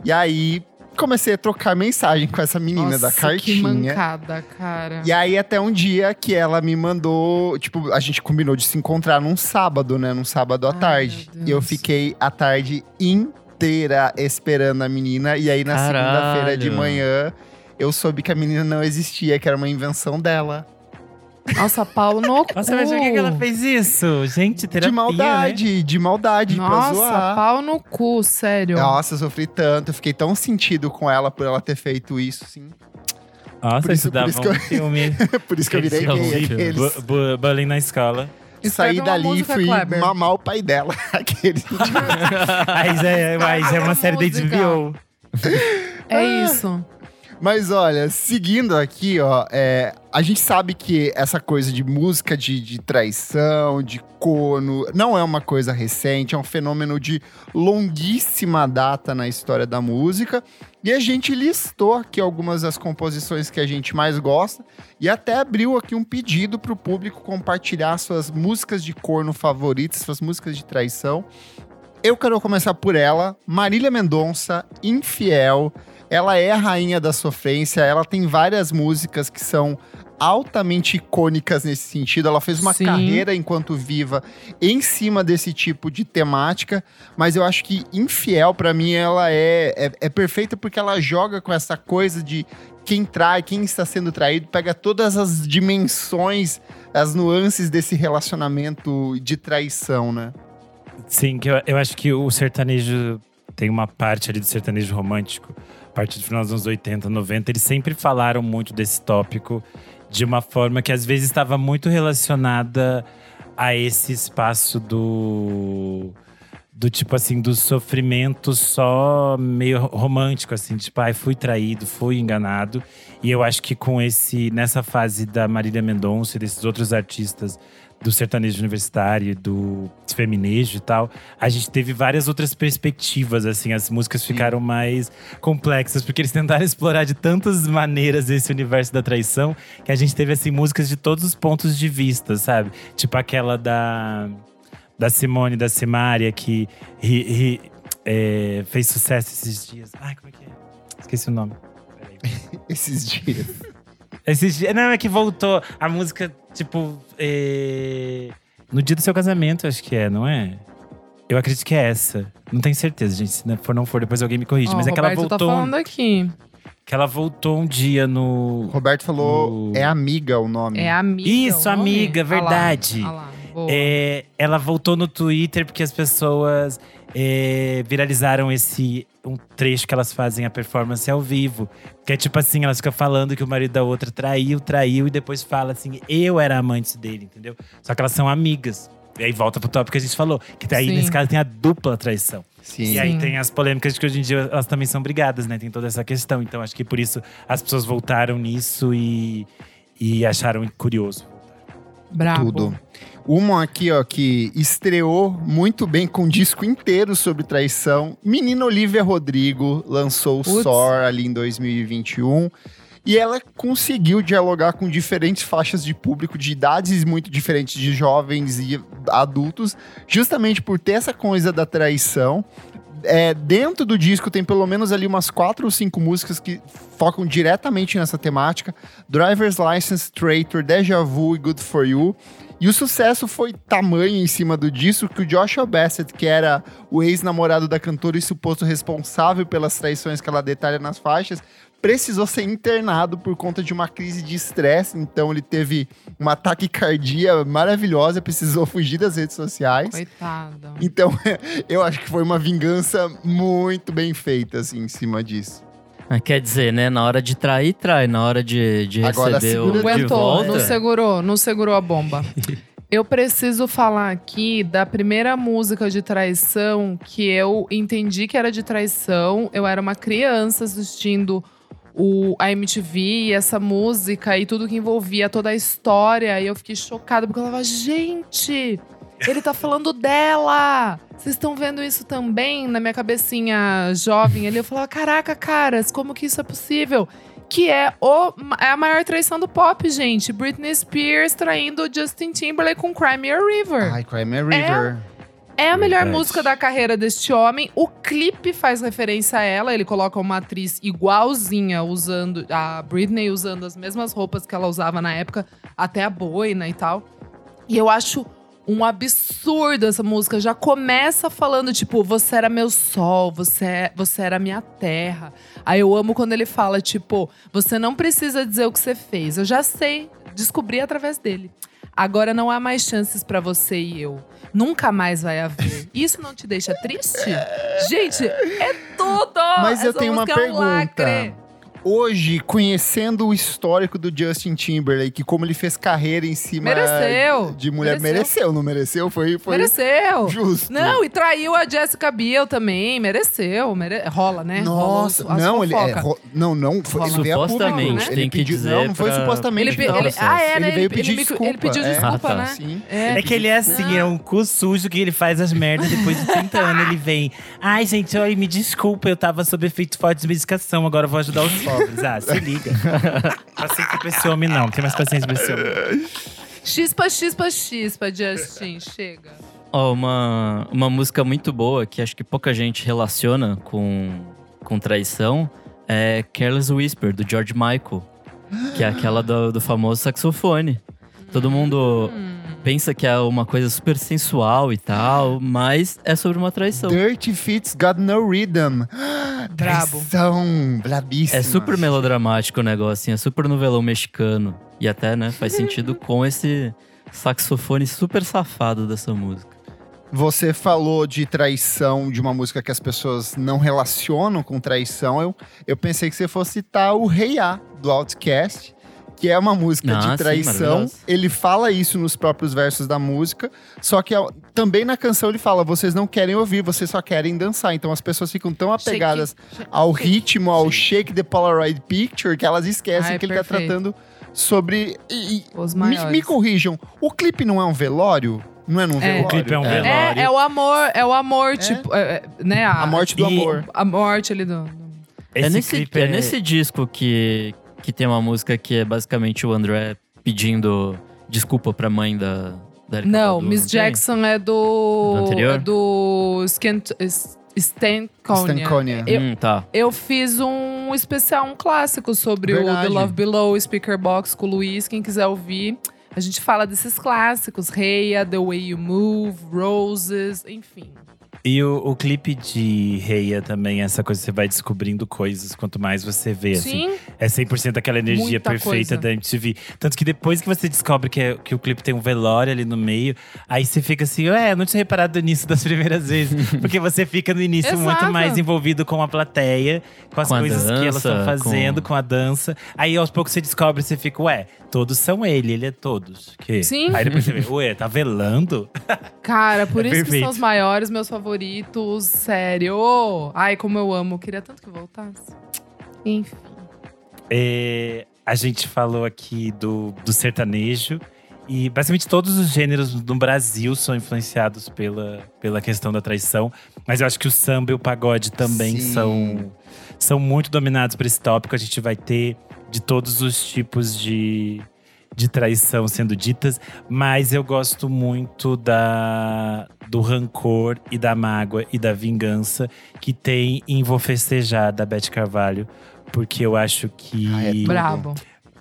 E aí comecei a trocar mensagem com essa menina Nossa, da que cartinha. mancada, cara. E aí, até um dia que ela me mandou. Tipo, a gente combinou de se encontrar num sábado, né? Num sábado à Ai, tarde. E eu fiquei a tarde inteira esperando a menina. E aí, na segunda-feira de manhã, eu soube que a menina não existia, que era uma invenção dela. Nossa, Paulo no cu. Nossa, mas por que ela fez isso? Gente, terapia, de né? maldade, de maldade, pra Nossa, zoar. pau no cu, sério. Nossa, eu sofri tanto. Eu fiquei tão sentido com ela por ela ter feito isso, sim. Nossa, Por isso- isso dava por isso que eu- filme. por isso que eu virei gay. Aqueles. Bullying na escola. Escreve Saí dali e fui Kleber. mamar o pai dela. Aqueles. Mas é, mas é uma série da. HBO. É isso. Mas olha, seguindo aqui, ó, é, a gente sabe que essa coisa de música de, de traição, de corno, não é uma coisa recente, é um fenômeno de longuíssima data na história da música. E a gente listou aqui algumas das composições que a gente mais gosta e até abriu aqui um pedido para o público compartilhar suas músicas de corno favoritas, suas músicas de traição. Eu quero começar por ela, Marília Mendonça, Infiel. Ela é a rainha da sofrência, ela tem várias músicas que são altamente icônicas nesse sentido. Ela fez uma Sim. carreira enquanto viva em cima desse tipo de temática, mas eu acho que Infiel, pra mim, ela é, é, é perfeita porque ela joga com essa coisa de quem trai, quem está sendo traído, pega todas as dimensões, as nuances desse relacionamento de traição, né? Sim, que eu, eu acho que o sertanejo tem uma parte ali do sertanejo romântico, partir do final dos anos 80, 90, eles sempre falaram muito desse tópico de uma forma que às vezes estava muito relacionada a esse espaço do do tipo assim, do sofrimento só meio romântico, assim, tipo, ai, fui traído, fui enganado. E eu acho que com esse, nessa fase da Marília Mendonça e desses outros artistas do sertanejo universitário, do feminejo e tal, a gente teve várias outras perspectivas, assim, as músicas ficaram mais complexas, porque eles tentaram explorar de tantas maneiras esse universo da traição, que a gente teve, assim, músicas de todos os pontos de vista, sabe? Tipo aquela da da Simone, da Simária, que ri- ri- é, fez sucesso esses dias. Ai, como é que é? Esqueci o nome. Peraí. Esses dias. Esses dias. Não, é que voltou. A música, tipo. é, No dia do seu casamento, acho que é, não é? Eu acredito que é essa. Não tenho certeza, gente. Se não for, não for, depois alguém me corrige. Ó, Mas é que ela Roberto tá voltou. falando aqui. que ela voltou um dia no. Roberto falou, O- é amiga o nome. É amiga. Isso, o nome? amiga, Ah lá, verdade. ah lá, boa. É, ela voltou no Twitter porque as pessoas é, viralizaram esse um trecho que elas fazem a performance ao vivo. Que é tipo assim, elas ficam falando que o marido da outra traiu, traiu, e depois fala assim, eu era amante dele, entendeu? Só que elas são amigas. E aí volta pro tópico que a gente falou. Que daí, Sim. nesse caso, tem a dupla traição. Sim. E aí Sim. tem as polêmicas de que hoje em dia elas também são brigadas, né? Tem toda essa questão. Então acho que por isso as pessoas voltaram nisso e, e acharam curioso. Brabo. Tudo. Uma aqui, ó, que estreou muito bem com um disco inteiro sobre traição. Menina Olivia Rodrigo lançou o. SOR ali em 2021. E ela conseguiu dialogar com diferentes faixas de público, de idades muito diferentes, de jovens e adultos, justamente por ter essa coisa da traição. É, dentro do disco tem pelo menos ali umas quatro ou cinco músicas que focam diretamente nessa temática. Driver's License, Traitor, Deja Vu e Good For You. E o sucesso foi tamanho em cima do disco que o Joshua Bassett, que era o ex-namorado da cantora e suposto responsável pelas traições que ela detalha nas faixas, precisou ser internado por conta de uma crise de estresse. Então ele teve uma taquicardia maravilhosa, precisou fugir das redes sociais. Coitado. Então, eu acho que foi uma vingança muito bem feita, assim, em cima disso. Ah, Quer dizer, né? Na hora de trair, trai. Na hora de, de Agora receber o de Aguentou, volta. não segurou, não segurou a bomba. Eu preciso falar aqui da primeira música de traição que eu entendi que era de traição. Eu era uma criança assistindo o, a MTV e essa música e tudo que envolvia toda a história. E eu fiquei chocada porque eu falava, gente, ele tá falando dela! Vocês estão vendo isso também na minha cabecinha jovem ali? Eu falava, caraca, caras, como que isso é possível? Que é, o, é a maior traição do pop, gente. Britney Spears traindo Justin Timberlake com Crimea River. Ai, Crime River. É a melhor Verdade. música da carreira deste homem. O clipe faz referência a ela. Ele coloca uma atriz igualzinha, usando a Britney usando as mesmas roupas que ela usava na época, até a boina e tal. E eu acho um absurdo essa música. Já começa falando, tipo, você era meu sol, você, é- você era minha terra. Aí eu amo quando ele fala, tipo, você não precisa dizer o que você fez. Eu já sei, descobri através dele. Agora não há mais chances pra você e eu. Nunca mais vai haver. Isso não te deixa triste? Gente, é tudo! Mas eu Essa tenho uma música é um lacre. pergunta. Hoje, conhecendo o histórico do Justin Timberlake, como ele fez carreira em cima Mereceu. de mulher, Mereceu. mereceu, não mereceu? Foi, foi Mereceu. justo. Não, e traiu a Jessica Biel também. Mereceu. mere- Rola, né? Nossa, Rola não, ele é, ro- não, não, foi, ele veio a público. Supostamente, Ele tem que pediu- dizer Não, não foi pra- supostamente. Ele, pe- não. ele- ah, é, Ele né? veio pedir ele, desculpa, ele pediu é. desculpa, Ah, tá. né? Sim. É. É que ele é assim, é um cu sujo que ele faz as merdas depois de 30 anos. Ele vem. Ai, gente, oi, me desculpa, eu tava sob efeito forte de medicação, agora eu vou ajudar os pobres. Ah, se liga. Paciência pra esse homem, não. Não tem mais paciência pra esse homem. Chispa, chispa, chispa, Justin. Chega. Ó, uma, uma música muito boa que acho que pouca gente relaciona com, com traição é Careless Whisper, do George Michael. Que é aquela do, do famoso saxofone. Todo mundo pensa que é uma coisa super sensual e tal, mas é sobre uma traição. Dirty Fits Got No Rhythm. Brabo. Traição, brabíssima. É super melodramático o negócio, assim, é super novelão mexicano. E até, né, faz sentido com esse saxofone super safado dessa música. Você falou de traição de uma música que as pessoas não relacionam com traição. Eu, eu pensei que você fosse citar o Rei A, do Outcast, que é uma música Ah, de sim, traição. ele fala isso nos próprios versos da música, só que ao- também na canção ele fala: vocês não querem ouvir, vocês só querem dançar. Então as pessoas ficam tão apegadas Shake- ao ritmo, ao shake the Polaroid picture, que elas esquecem Ai, que ele perfeito. tá tratando sobre. e- e- Os me, maiores. me corrijam, o clipe não é um velório? Não é num É. velório? O clipe é um É. velório. É, é o amor, é o amor, tipo, é, é, né? A morte do E- amor. A morte ali do. do- Esse é, nesse, clipe é nesse disco que, que tem uma música que é basicamente o André pedindo desculpa pra mãe da, da Erika Não, Badu, Miss tem? Jackson é do. Do anterior? É do Skent, S- Stankonia. Stankonia. Eu, Hum, tá. eu fiz um especial, um clássico sobre o Verdade. The Love Below, Speaker Box com o Luiz. Quem quiser ouvir, a gente fala desses clássicos. Reia, The Way You Move, Roses, enfim. E o, o clipe de Reia também, essa coisa, você vai descobrindo coisas quanto mais você vê, assim. Sim. É 100% aquela energia Muita perfeita coisa. da MTV. Tanto que depois que você descobre que, é- que o clipe tem um velório ali no meio, aí você fica assim, ué, eu não tinha reparado nisso das primeiras vezes. Porque você fica no início muito mais envolvido com a plateia, com as Com coisas que elas estão dança, fazendo, com- com... a dança. Aí aos poucos você descobre, você fica, ué, todos são ele, ele é todos. Que? Sim. Aí depois você vê, ué, tá velando? Cara, por É isso que perfeito. são os maiores, meus favoritos. Sério. Ai, como eu amo. Queria tanto que voltasse. Enfim. É, a gente falou aqui do, do sertanejo. E basicamente todos os gêneros no Brasil são influenciados pela, pela questão da traição. Mas eu acho que o samba e o pagode também Sim. são, são muito dominados por esse tópico. A gente vai ter de todos os tipos de, de traição sendo ditas. Mas eu gosto muito da, do rancor e da mágoa e da vingança que tem em Vou Festejar, da Beth Carvalho. Porque eu acho que. Ah, é. Brabo.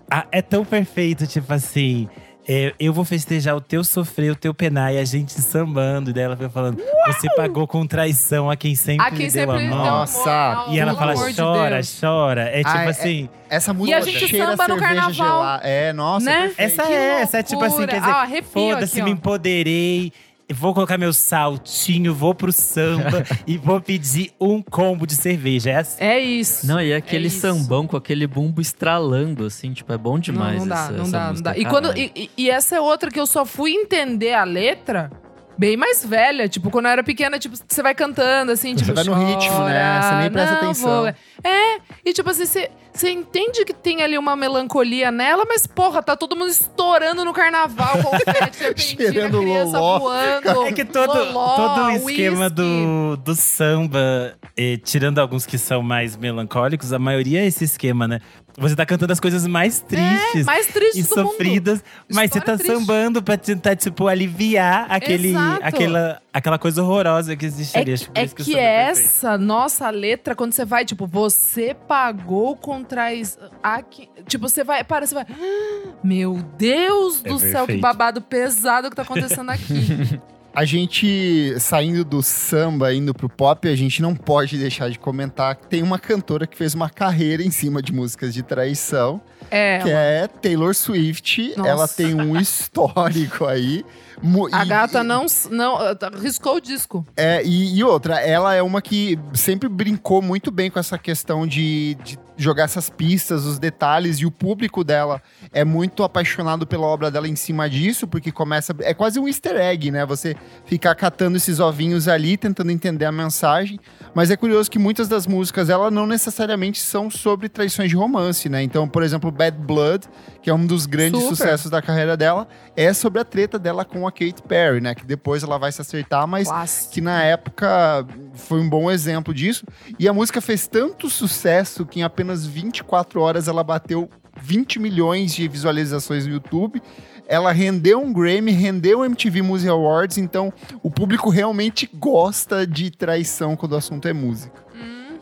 Ah, é tão perfeito, tipo assim. É, eu vou festejar o teu sofrer, o teu penar e a gente sambando. E daí ela foi falando: Você pagou com traição a quem sempre A quem lhe deu sempre a deu mão. Nossa. E ela fala: amor de chora, chora. É tipo Ah, é- assim. Essa música a gente cheira samba no cerveja carnaval. gelada. É, nossa, Né? Essa Que é, essa é tipo assim: quer dizer, Ah, foda-se, me empoderei. Vou colocar meu saltinho, vou pro samba e vou pedir um combo de cerveja. É assim. É isso. Não, e aquele isso. sambão com aquele bumbo estralando, assim, tipo, é bom demais. Não, não dá, essa, não essa dá, não dá. E, quando, caralho. e, e- e essa é outra que eu só fui entender a letra bem mais velha. Tipo, quando eu era pequena, tipo, você vai cantando, assim, tipo, vai no ritmo, né? Você nem presta não, atenção. vou. É, e tipo assim, você, você entende que tem ali uma melancolia nela, mas porra, tá todo mundo estourando no carnaval, confete, serpentina, Cheirando criança loló. voando. É que todo, loló, todo o esquema do, do samba, eh, tirando alguns que são mais melancólicos, a maioria é esse esquema, né? Você tá cantando as coisas mais tristes mais triste e do mundo. sofridas, mas você tá História triste. sambando pra tentar, tipo, aliviar aquele, Exato. aquela, aquela coisa horrorosa que existe É, por é isso que, samba é perfeito. essa nossa letra, quando você vai, tipo, você pagou com traição. Aqui, tipo, você vai, para, você vai. "Ah, Meu Deus É do céu, que perfeito. babado pesado que tá acontecendo aqui. A gente, saindo do samba, indo pro pop, a gente não pode deixar de comentar que tem uma cantora que fez uma carreira em cima de músicas de traição, É, que é Taylor Swift. Nossa. Ela tem um histórico aí. A e- gata não, não. Riscou o disco. É, e, e outra, ela é uma que sempre brincou muito bem com essa questão de, de jogar essas pistas, os detalhes, e o público dela é muito apaixonado pela obra dela em cima disso, porque começa. É quase um easter egg, né? Você ficar catando esses ovinhos ali, tentando entender a mensagem. Mas é curioso que muitas das músicas, ela não necessariamente são sobre traições de romance, né? Então, por exemplo, Bad Blood, que é um dos grandes Super. sucessos da carreira dela, é sobre a treta dela com a Kate Perry, né? Que depois ela vai se acertar, mas Clássico. que na época foi um bom exemplo disso. E a música fez tanto sucesso que em apenas 24 horas ela bateu 20 milhões de visualizações no YouTube. Ela rendeu um Grammy, rendeu o MTV Music Awards, então o público realmente gosta de traição quando o assunto é música.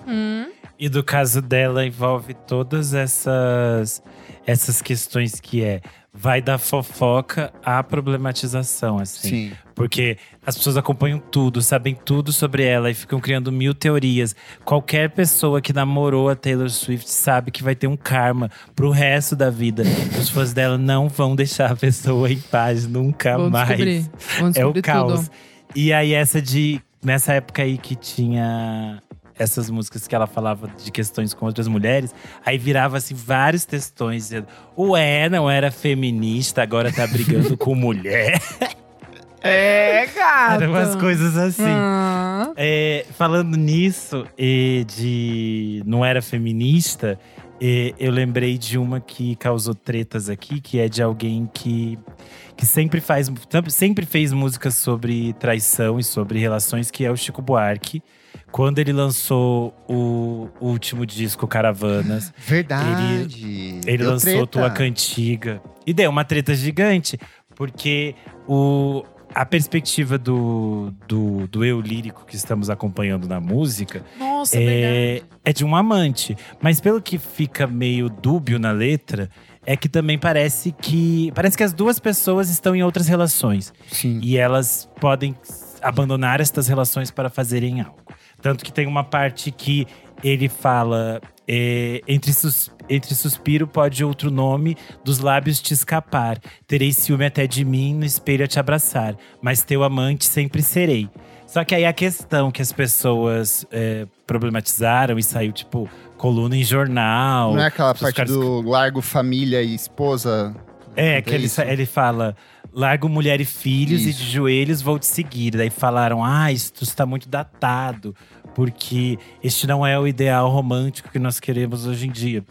Uhum. E do caso dela envolve todas essas essas questões que é vai da fofoca à problematização, assim. Porque as pessoas acompanham tudo, sabem tudo sobre ela e ficam criando mil teorias. Qualquer pessoa que namorou a Taylor Swift sabe que vai ter um karma pro resto da vida. Os fãs dela não vão deixar a pessoa em paz nunca Vou mais. descobrir. Vou É o caos. tudo. E aí, essa de. Nessa época aí que tinha essas músicas que ela falava de questões com outras mulheres, aí virava assim vários textões dizendo: Ué, não era feminista, agora tá brigando com mulher. É, gata. Eram umas coisas assim. É, falando nisso, e de não era feminista, eu lembrei de uma que causou tretas aqui, que é de alguém que, que sempre faz, sempre fez músicas sobre traição e sobre relações, que é o Chico Buarque. Quando ele lançou o último disco, Caravanas, Verdade. ele Deu lançou treta. Tua Cantiga. E deu uma treta gigante, porque o, a perspectiva do, do, do eu lírico que estamos acompanhando na música Nossa, é é, é de um amante. Mas pelo que fica meio dúbio na letra, é que também parece que. Parece que as duas pessoas estão em outras relações. Sim. E elas podem abandonar estas relações para fazerem algo. Tanto que tem uma parte que ele fala é, entre, sus, entre suspiro pode outro nome, dos lábios te escapar. Terei ciúme até de mim, no espelho a te abraçar. Mas teu amante sempre serei. Só que aí a questão que as pessoas é, problematizaram e saiu, tipo, coluna em jornal. Não é aquela parte caras- do largo família e esposa? É, Não que tem ele, ele fala: largo mulher e filhos e Isso. de joelhos vou te seguir. Daí falaram: ah, isso está muito datado, porque este não é o ideal romântico que nós queremos hoje em dia.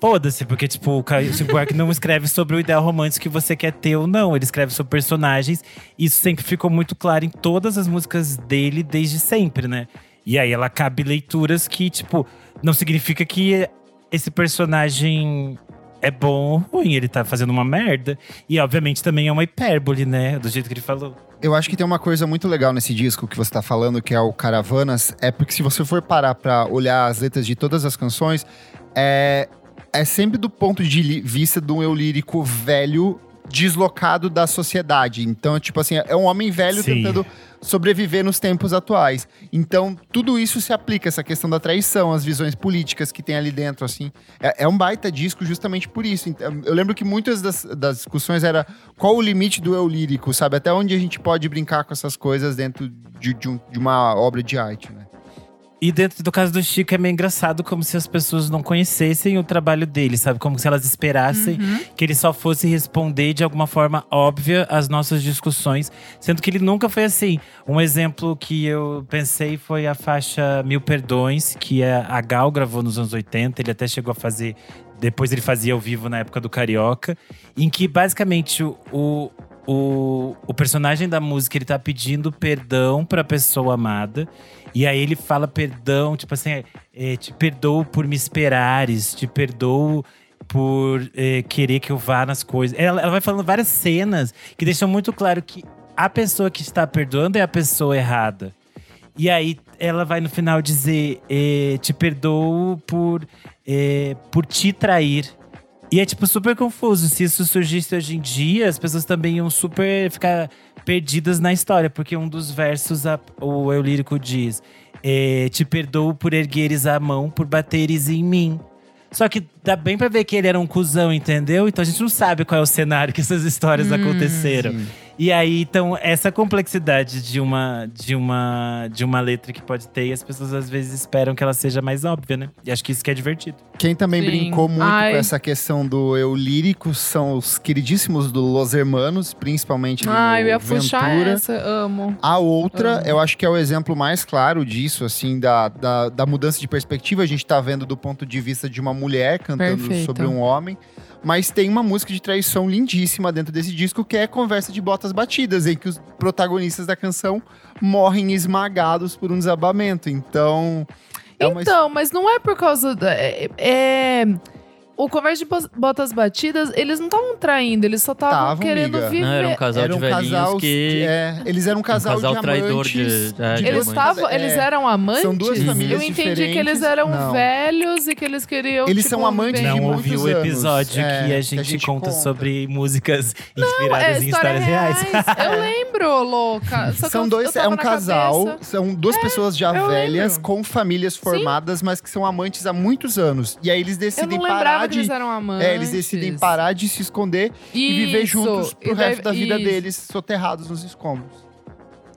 Foda-se, porque, tipo, o Chico Buarque não escreve sobre o ideal romântico que você quer ter ou não. Ele escreve sobre personagens. Isso sempre ficou muito claro em todas as músicas dele, desde sempre, né? E aí ela cabe leituras que, tipo, não significa que esse personagem é bom ou ruim. Ele tá fazendo uma merda. E, obviamente, também é uma hipérbole, né? Do jeito que ele falou. Eu acho que tem uma coisa muito legal nesse disco que você tá falando, que é o Caravanas, é porque se você for parar pra olhar as letras de todas as canções, é, é sempre do ponto de vista de um eu lírico velho deslocado da sociedade. Então, tipo assim, é um homem velho Sim. tentando sobreviver nos tempos atuais. Então, tudo isso se aplica, essa questão da traição, as visões políticas que tem ali dentro, assim. É, é um baita disco justamente por isso. Então, eu lembro que muitas das, das discussões era qual o limite do eu lírico, sabe? Até onde a gente pode brincar com essas coisas dentro de, de um- de uma obra de arte, né? E dentro do caso do Chico é meio engraçado, como se as pessoas não conhecessem o trabalho dele, sabe? Como se elas esperassem que ele só fosse responder de alguma forma óbvia às nossas discussões, sendo que ele nunca foi assim. Um exemplo que eu pensei foi a faixa Mil Perdões, que a a Gal gravou nos anos 80, ele até chegou a fazer. Depois ele fazia ao vivo na época do Carioca, em que basicamente o, o, o, personagem da música ele tá pedindo perdão pra pessoa amada. E aí ele fala perdão, tipo assim, é, te perdoo por me esperares, te perdoo por é, querer que eu vá nas coisas. Ela, ela vai falando várias cenas que deixam muito claro que a pessoa que está perdoando é a pessoa errada. E aí ela vai no final dizer: é, te perdoo por, é, por te trair. E é tipo super confuso. Se isso surgisse hoje em dia, as pessoas também iam super ficar perdidas na história, porque um dos versos a- o eu lírico diz: é, Te perdoo por ergueres a mão, por bateres em mim. Só que dá bem pra ver que ele era um cuzão, entendeu? Então a gente não sabe qual é o cenário que essas histórias aconteceram. sim. E aí, então, essa complexidade de uma, de uma de uma letra que pode ter, e as pessoas às vezes esperam que ela seja mais óbvia, né? E acho que isso que é divertido. Quem também Sim. brincou muito Ai. com essa questão do eu lírico são os queridíssimos do Los Hermanos, principalmente Ah, no eu ia puxar Ventura. essa, amo. A outra, Amo. eu acho que é o exemplo mais claro disso, assim, da, da, da mudança de perspectiva. A gente tá vendo do ponto de vista de uma mulher cantando Perfeito. sobre um homem. Mas tem uma música de traição lindíssima dentro desse disco, que é Conversa de Botas Batidas, em que os protagonistas da canção morrem esmagados por um desabamento. Então. É uma Então, mas não é por causa da. É. é- O conversa de Bo- botas batidas, eles não estavam traindo, eles só estavam Tavam, querendo amiga. viver. Não, era um casal Era de um velhinhos casal que. é, eles eram um casal, casal de traidor amantes. de- é, de Eles amantes. estavam. Eles É, eram amantes? São duas famílias Eu entendi que diferentes. eles eram Não. velhos e que eles queriam. Eles tipo, são amantes bem- de Não muitos ouviu o anos. episódio É, que, a gente conta, sobre músicas inspiradas É, em histórias histórias reais. Eu lembro, louca. Só que São dois, é um casal, cabeça. são duas pessoas já velhas lembro. com famílias formadas, mas que são amantes há muitos anos. E aí eles decidem não parar de eles eram amantes. é, eles decidem parar de se esconder e viver Isso. juntos pro E resto da vida isso. deles, soterrados nos escombros.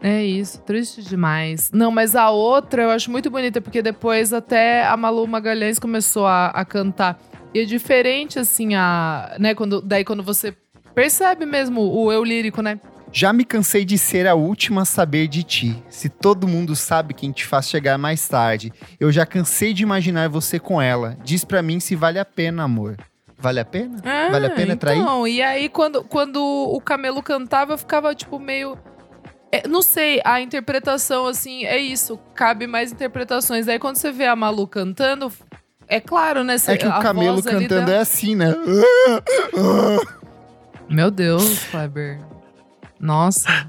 É isso, triste demais. Não, mas a outra eu acho muito bonita, porque depois até a Malu Magalhães começou a, a cantar. E é diferente, assim, a. Né, quando, daí quando você percebe mesmo o eu lírico, né? Já me cansei de ser a última a saber de ti. Se todo mundo sabe quem te faz chegar mais tarde, eu já cansei de imaginar você com ela. Diz pra mim se vale a pena, amor. Vale a pena? vale a pena trair? Então, e aí quando, quando o Camelo cantava, eu ficava tipo meio. é, não sei, a interpretação, assim, é isso. Cabe mais interpretações. Aí quando você vê a Malu cantando, é claro, né? É que o camelo cantando é assim, né? Meu Deus, Kleber. Nossa.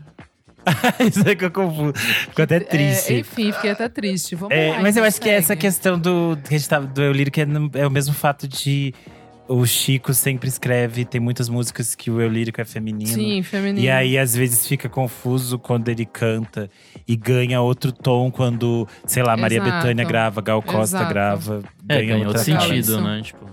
Isso é que eu confundo. Ficou até triste. É, enfim, fiquei até triste. Vamos É, lá, mas eu então acho que essa segue. questão do que a gente tava, do eu lírico é, é o mesmo fato de o Chico sempre escreve, tem muitas músicas que o eu lírico é feminino. Sim, feminino. E aí, às vezes, fica confuso quando ele canta e ganha outro tom quando, sei lá, Maria Exato. Bethânia grava, Gal Costa Exato. grava. É, ganha ganha outro sentido, Isso. né? Tipo,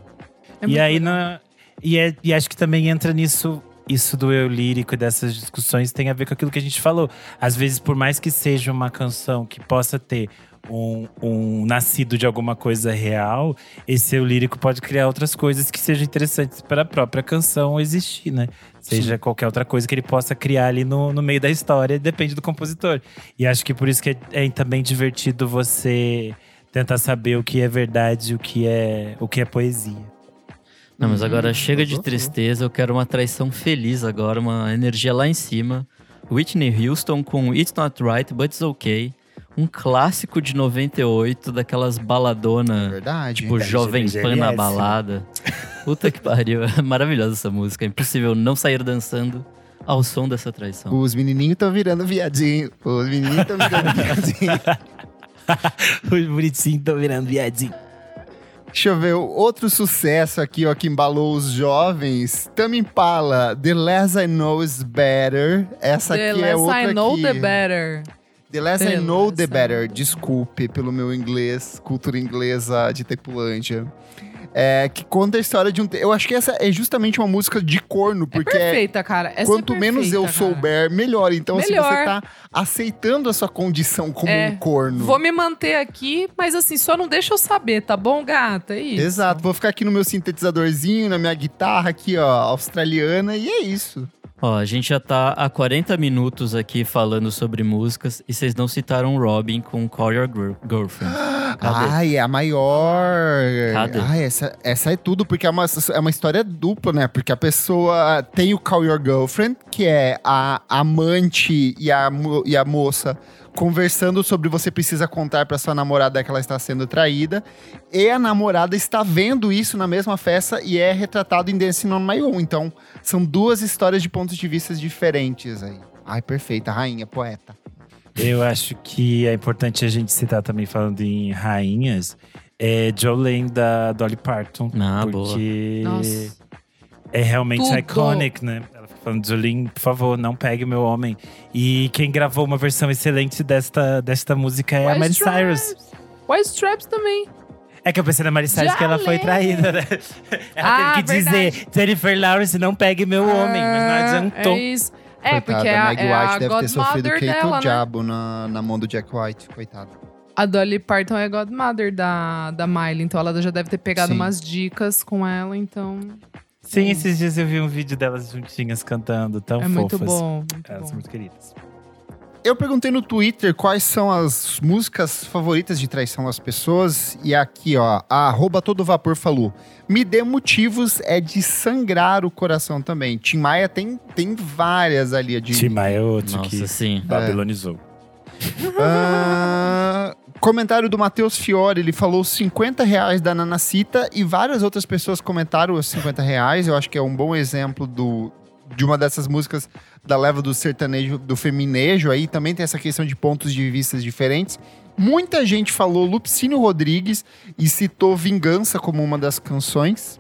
É e muito aí, na, e, é- e acho que também entra nisso, isso do eu lírico e dessas discussões tem a ver com aquilo que a gente falou. Às vezes, por mais que seja uma canção que possa ter um, um nascido de alguma coisa real, esse eu lírico pode criar outras coisas que sejam interessantes para a própria canção existir, né? Seja qualquer outra coisa que ele possa criar ali no, no meio da história, depende do compositor. E acho que por isso que é, é também divertido você tentar saber o que é verdade, o que é, o que é poesia. Não, mas Uhum, agora chega de tristeza, eu quero uma traição feliz agora, uma energia lá em cima. Whitney Houston com It's Not Right, But It's Okay. Um clássico de 98, daquelas baladona, Verdade. tipo Jovem Pan na balada. Puta que pariu, é maravilhosa essa música. É impossível não sair dançando ao som dessa traição. Os menininhos estão virando viadinho. Os menininhos estão virando viadinho. Os bonitinhos estão virando viadinho. Deixa eu ver, outro sucesso aqui, ó, que embalou os jovens. Tame Impala, The Less I Know Is Better. Essa The aqui less é outra I know, que... the better. The Less I The Know, less The I Better. Desculpe pelo meu inglês, cultura inglesa de Tepulândia. É, que conta a história de um... Eu acho que essa é justamente uma música de corno, porque é perfeita, cara. Essa quanto é menos eu perfeita, cara. souber, melhor. Então, Melhor. você tá aceitando a sua condição como É, um corno... Vou me manter aqui, mas assim, só não deixa eu saber, tá bom, gata? É isso. Exato, vou ficar aqui no meu sintetizadorzinho, na minha guitarra aqui, ó, australiana, e é isso. Ó, a gente já tá há 40 minutos aqui falando sobre músicas e vocês não citaram Robin com Call Your Gir- Girlfriend. Cadê? Ai, é a maior. Cadê? Ai, essa, essa é tudo, porque é uma, é uma história dupla, né? Porque a pessoa tem o Call Your Girlfriend, que é a amante e a, e a moça conversando sobre você precisa contar pra sua namorada que ela está sendo traída. E a namorada está vendo isso na mesma festa e é retratado em Dancing on My Own. Então, são duas histórias de pontos de vista diferentes aí. Ai, perfeita, rainha, poeta. Eu acho que é importante a gente citar também, falando em rainhas, é Jolene da Dolly Parton. Ah, porque Nossa. É realmente Tudo. iconic, né? Ela fica falando, Jolene, por favor, não pegue meu homem. E quem gravou uma versão excelente desta, desta música é a White Miley Cyrus. White Stripes também. É que eu pensei na Miley Cyrus que ela foi traída, né? Ela Ah, teve que verdade. dizer, Jennifer Lawrence, não pegue meu homem. Mas não adiantou. É isso. É, Coitada, porque é a, Meg é a White deve ter sofrido que dela, o né? diabo na, na mão do Jack White, coitado. A Dolly Parton é godmother da, da Miley, então ela já deve ter pegado Sim. umas dicas com ela, então Sim, esses dias eu vi um vídeo delas juntinhas cantando, tão é fofas. muito bom. Muito Elas são bom. muito queridas. Eu perguntei no Twitter quais são as músicas favoritas de traição das pessoas. E aqui, ó, a arroba todo vapor falou. Me dê motivos é de sangrar o coração também. Tim Maia tem, tem várias ali. De, Tim Maia é outro Nossa, que sim. babilonizou. Ah, comentário do Matheus Fiore, ele falou 50 reais da Nanacita e várias outras pessoas comentaram os 50 reais. Eu acho que é um bom exemplo do, de uma dessas músicas da leva do sertanejo, do feminejo aí. Também tem essa questão de pontos de vistas diferentes. Muita gente falou Lupicínio Rodrigues e citou Vingança como uma das canções.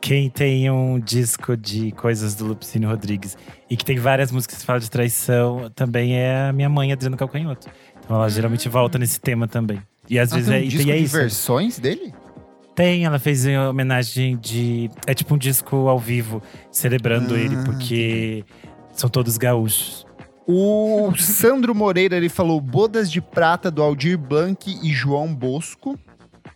Quem tem um disco de coisas do Lupicínio Rodrigues e que tem várias músicas que falam de traição, também é a minha mãe, Adriana Calcanhoto. Então ela geralmente volta nesse tema também. E às Ah, vezes tem é, um e disco é de isso. versões dele? Tem, ela fez em homenagem de. É tipo um disco ao vivo, celebrando Ah, ele, porque são todos gaúchos. O Sandro Moreira, ele falou Bodas de Prata do Aldir Blanc e João Bosco.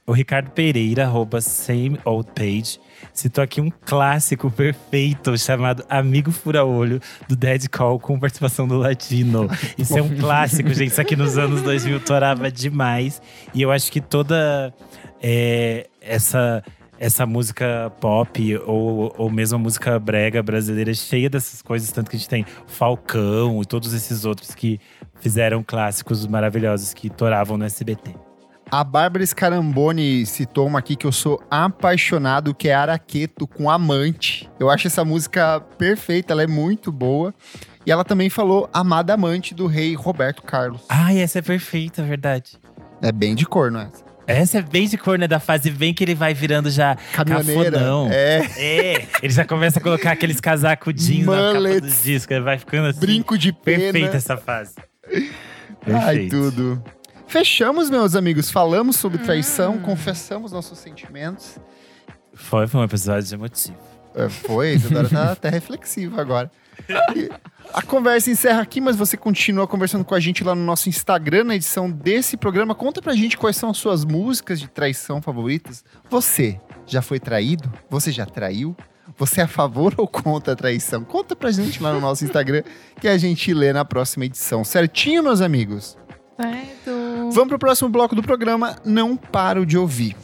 O Ricardo Pereira, arroba Same Old Page, citou aqui um clássico perfeito chamado Amigo Fura-Olho, do Dead Call, com participação do Latino. Isso é um clássico, gente. Isso aqui nos anos 2000 torava demais. E eu acho que toda é, essa, essa música pop, ou, ou mesmo a música brega brasileira, é cheia dessas coisas. Tanto que a gente tem Falcão e todos esses outros que fizeram clássicos maravilhosos que toravam no SBT. A Bárbara Scaramboni citou uma aqui que eu sou apaixonado, que é Araqueto com Amante. Eu acho essa música perfeita, ela é muito boa. E ela também falou Amada Amante do rei Roberto Carlos. Ai, essa é perfeita, é verdade. É bem de corno essa. Essa é bem de cor, né? Da fase bem que ele vai virando já cafonão. É. É, ele já começa a colocar aqueles casacos jeans na capa dos discos. Ele vai ficando assim. Brinco de pena. Perfeita essa fase. Ai, Perfeito. tudo. Fechamos, meus amigos. Falamos sobre Hum. traição, confessamos nossos sentimentos. Foi, foi um episódio emotivo. É, Foi, Isadora tá até reflexiva agora. E A conversa encerra aqui, mas você continua conversando com a gente lá no nosso Instagram, na edição desse programa. Conta pra gente quais são as suas músicas de traição favoritas. Você já foi traído? Você já traiu? Você é a favor ou contra a traição? Conta pra gente lá no nosso Instagram que a gente lê na próxima edição. Certinho, meus amigos? Certo. Vamos pro próximo bloco do programa. Não paro de ouvir.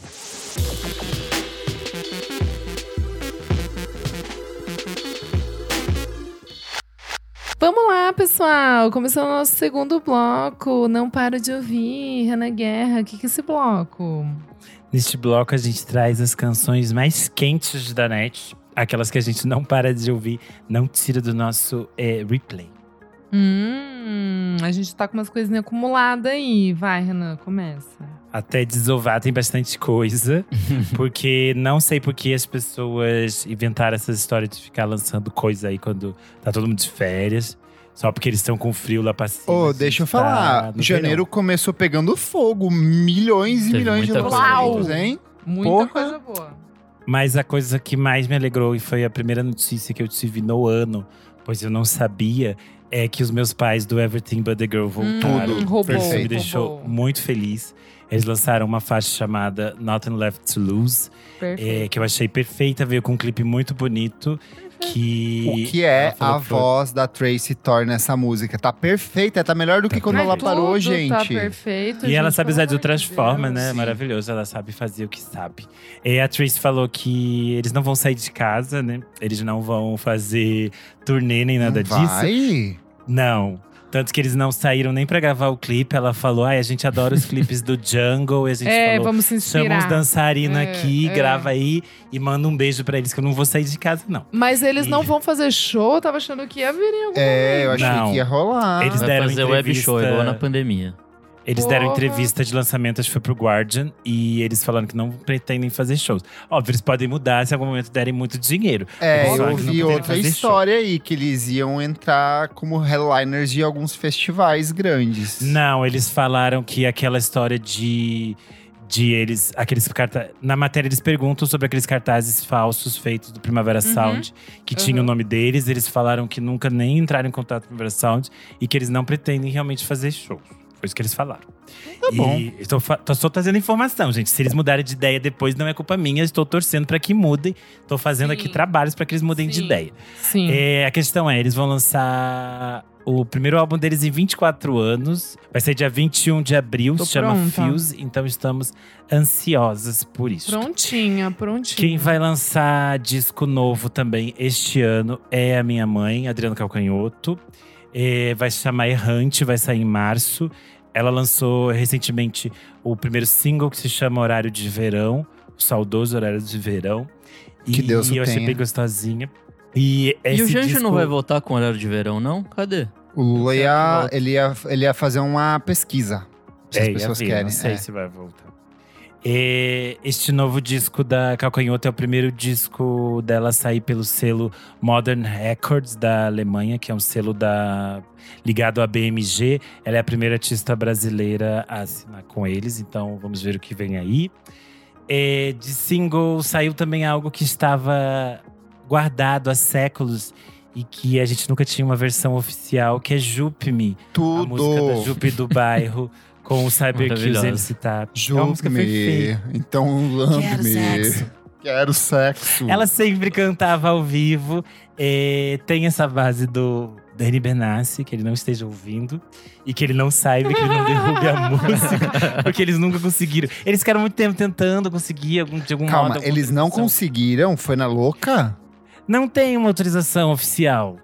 Vamos lá, pessoal. Começando o nosso segundo bloco. Não paro de ouvir. Renan Guerra, o que, que é esse bloco? Neste bloco, a gente traz as canções mais quentes da net. Aquelas que a gente não para de ouvir, não tira do nosso é, replay. Hum, a gente tá com umas coisinhas acumuladas aí. Vai, Renan, começa. Até desovar tem bastante coisa. porque não sei por que as pessoas inventaram essas histórias de ficar lançando coisa aí quando tá todo mundo de férias. Só porque eles estão com frio lá pra cima. Ô, gente deixa eu tá falar. Janeiro verão. começou pegando fogo. Milhões e Teve milhões de lançamentos, hein? Muita Porra. coisa boa. Mas a coisa que mais me alegrou e foi a primeira notícia que eu tive no ano, pois eu não sabia, é que os meus pais do Everything But The Girl voltaram. Tudo. roubou, Isso me deixou roubou. muito feliz. Eles lançaram uma faixa chamada Nothing Left to Lose, é, que eu achei perfeita, veio com um clipe muito bonito. Que O que é ela a foi- voz da Tracy torna essa música? Tá perfeita, tá melhor do que quando ela parou, tudo gente. Tá perfeito. E ela gente, sabe pelo usar de outras formas, né? Sim. Maravilhoso. Ela sabe fazer o que sabe. E a Trace falou que eles não vão sair de casa, né? Eles não vão fazer turnê nem nada Não disso. Vai? Não. Tanto que eles não saíram nem pra gravar o clipe. Ela falou: ai, a gente adora os clipes do Jungle. E a gente É, falou. vamos se Chama inspirar. uns dançarinos É, aqui, é. grava aí e manda um beijo pra eles, que eu não vou sair de casa, não. Mas eles E- não vão fazer show? Eu tava achando que ia vir em algum É, eu achei Não. que ia rolar. Eles Vai deram fazer web entrevista- show igual na pandemia. Eles deram Porra. entrevista de lançamento, acho que foi pro Guardian, e eles falaram que não pretendem fazer shows. Óbvio, eles podem mudar se em algum momento derem muito dinheiro. É, eu falaram que não vi pretendem outra história aí, que eles iam entrar como headliners de alguns festivais grandes. Não, eles falaram que aquela história de. De eles, aqueles cartazes. Na matéria, eles perguntam sobre aqueles cartazes falsos feitos do Primavera Uhum. Sound, que tinha o Uhum. nome deles. Eles falaram que nunca nem entraram em contato com o Primavera Sound e que eles não pretendem realmente fazer shows. Foi isso que eles falaram. Tá bom. E estou, tô só trazendo informação, gente. Se eles mudarem de ideia depois, não é culpa minha. Estou torcendo para que mudem. Estou fazendo Sim. aqui trabalhos para que eles mudem de Sim. ideia. Sim. É, a questão é, eles vão lançar o primeiro álbum deles em 24 anos. Vai ser dia 21 de abril, Tô se chama pronta. Fuse. Então estamos ansiosas por isso. Prontinha, prontinha. Quem vai lançar disco novo também este ano é a minha mãe, Adriana Calcanhoto. É, vai se chamar Errante, vai sair em março. Ela lançou recentemente o primeiro single que se chama Horário de Verão, o saudoso Horário de Verão. Que e Deus o eu achei tenha. bem gostosinha. E, E o Janjo disco- não vai voltar com horário de verão, não? Cadê? O Lula ia, ele ia, ele ia fazer uma pesquisa. Se É, as pessoas ver, querem. Não sei é. se vai voltar. É, este novo disco da Calcanhoto é o primeiro disco dela a sair pelo selo Modern Records da Alemanha, que é um selo da, ligado à BMG. Ela é a primeira artista brasileira a assinar com eles, então vamos ver o que vem aí. É, de single saiu também algo que estava guardado há séculos e que a gente nunca tinha uma versão oficial, que é Jupe Me. A música da Tudo. Jupe do bairro com o Cyber Kills Maravilhosa. MC Tap. É uma música Jupe-me. perfeita. Então lambe-me. Quero sexo. Ela sempre cantava ao vivo. É, tem essa base do Danny Benassi, que ele não esteja ouvindo. E que ele não saiba, que ele não derrube a música. Porque eles nunca conseguiram. Eles ficaram muito tempo tentando conseguir algum, de algum Calma, modo. alguma eles não conseguiram? Foi na louca? Não tem uma autorização oficial.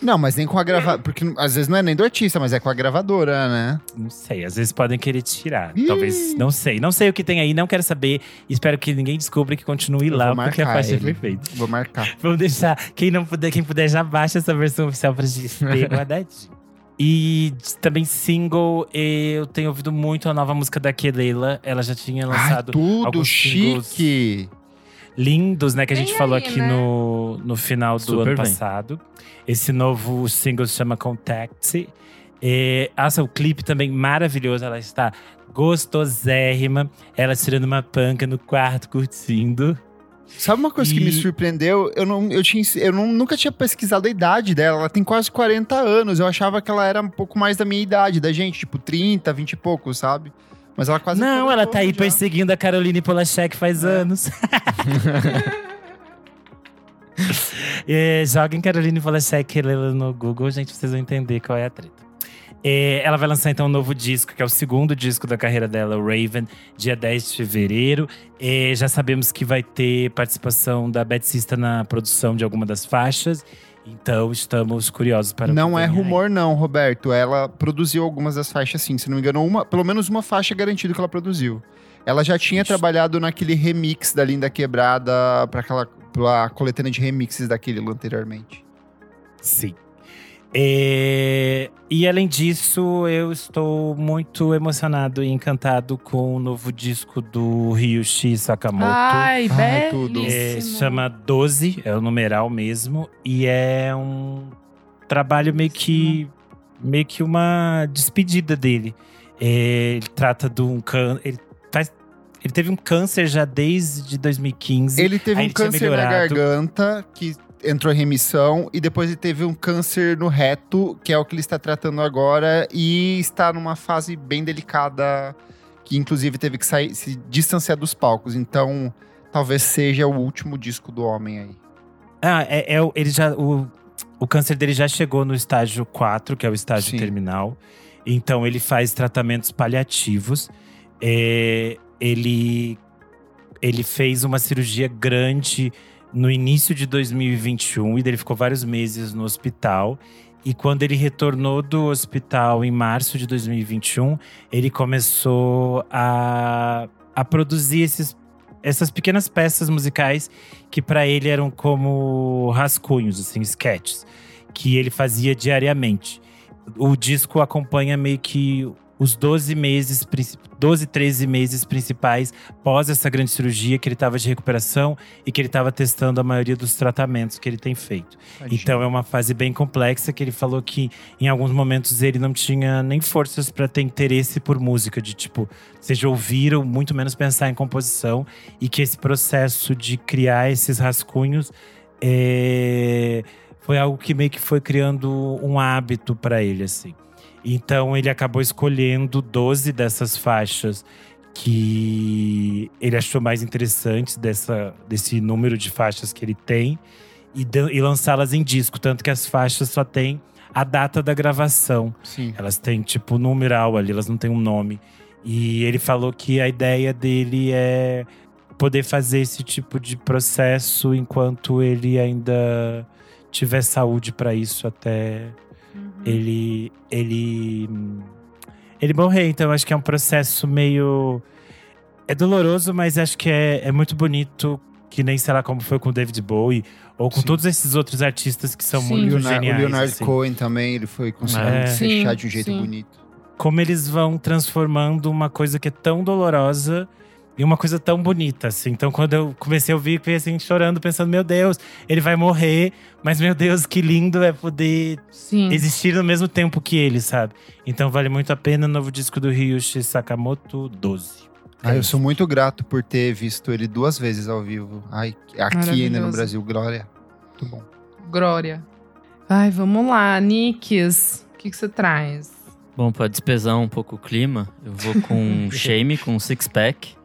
Não, mas nem com a gravadora. Porque às vezes não é nem do artista, mas é com a gravadora, né? Não sei, às vezes podem querer tirar. Ih. Talvez, não sei. Não sei o que tem aí, não quero saber. Espero que ninguém descubra e que continue Eu lá, porque a faixa é ele. perfeita. Vou marcar. Vamos deixar. Quem não puder, quem puder já baixa essa versão oficial pra gente ter guardadinho. E também single, eu tenho ouvido muito a nova música da Kelela. Ela já tinha Ai, lançado tudo alguns singles chique. Lindos, né? Que a gente falou aí, aqui né? no, no final do Super ano bem. passado. Esse novo single se chama Contact. É, nossa, o clipe também maravilhoso. Ela está gostosérrima. Ela tirando uma panca no quarto, curtindo. Sabe uma coisa que me E- surpreendeu? Eu, não, eu, tinha, eu não- nunca tinha pesquisado a idade dela. Ela tem quase 40 anos. Eu achava que ela era um pouco mais da minha idade, da gente, tipo 30, 20 e pouco, sabe? Mas ela quase. Não, ela tá aí já. perseguindo a Caroline Polachek faz É. anos. É, joguem Caroline Polachek no Google, gente, vocês vão entender qual é a treta. É, ela vai lançar então um novo disco, que é o segundo disco da carreira dela, o Raven, dia 10 de fevereiro. É, já sabemos que vai ter participação da Beth Sista na produção de alguma das faixas. Então estamos curiosos para Não é vem aí. rumor, não, Roberto. Ela produziu algumas das faixas, sim. Se não me engano, uma, pelo menos uma faixa garantido que ela produziu. Ela já tinha Ixi. trabalhado naquele remix da Linda Quebrada para aquela pra coletânea de remixes daquele anteriormente. Sim. É, E além disso, eu estou muito emocionado e encantado com o novo disco do Ryushi Sakamoto. Ai, Ai, tudo. É, chama 12, é o numeral mesmo. E é um trabalho meio que, meio que uma despedida dele. É, ele trata de um câncer. Ele, faz- ele teve um câncer já desde 2015. Ele teve Aí um ele câncer na garganta, que entrou em remissão, e depois ele teve um câncer no reto, que é o que ele está tratando agora, e está numa fase bem delicada, que inclusive teve que sair, se distanciar dos palcos. Então, talvez seja o último disco do homem aí. Ah, é, é ele já, o, o câncer dele já chegou no estágio 4, que é o estágio Sim. terminal. Então ele faz tratamentos paliativos. É, ele, ele fez uma cirurgia grande no início de 2021 e ele ficou vários meses no hospital. E quando ele retornou do hospital em março de 2021, ele começou a, a produzir esses, essas pequenas peças musicais que para ele eram como rascunhos, assim, sketches, que ele fazia diariamente. O disco acompanha meio que os 12 meses, princi- 12, 13 meses principais pós essa grande cirurgia que ele estava de recuperação e que ele estava testando a maioria dos tratamentos que ele tem feito. Então é uma fase bem complexa que ele falou que em alguns momentos ele não tinha nem forças para ter interesse por música, de tipo, seja ouvir ou muito menos pensar em composição e que esse processo de criar esses rascunhos é, foi algo que meio que foi criando um hábito para ele assim. Então ele acabou escolhendo 12 dessas faixas que ele achou mais interessantes dessa, desse número de faixas que ele tem e, e lançá-las em disco. Tanto que as faixas só têm a data da gravação. Sim. Elas têm tipo numeral ali, elas não têm um nome. E ele falou que a ideia dele é poder fazer esse tipo de processo enquanto ele ainda tiver saúde para isso até. Ele ele ele morrer. Então acho que é um processo meio é doloroso, mas acho que é, é muito bonito. Que nem sei lá como foi com o David Bowie ou com Sim. todos esses outros artistas que são Sim. muito Leonardo, geniais. o Leonard assim. Cohen também, ele foi conseguindo É. fechar Sim, de um jeito sim. bonito. como eles vão transformando uma coisa que é tão dolorosa em uma coisa tão bonita, assim. Então, quando eu comecei a ouvir, eu fiquei assim, chorando, pensando, meu Deus, ele vai morrer, mas meu Deus, que lindo é poder Sim. existir no mesmo tempo que ele, sabe? Então, vale muito a pena o novo disco do Ryushi Sakamoto, 12. Ah, eu sou muito grato por ter visto ele duas vezes ao vivo. Ai, aqui ainda no. Brasil, glória. Muito bom. Glória. Ai, vamos lá. Nikes, o que que você traz? Bom, pra despesar um pouco o clima, eu vou com Shame, com Six Pack.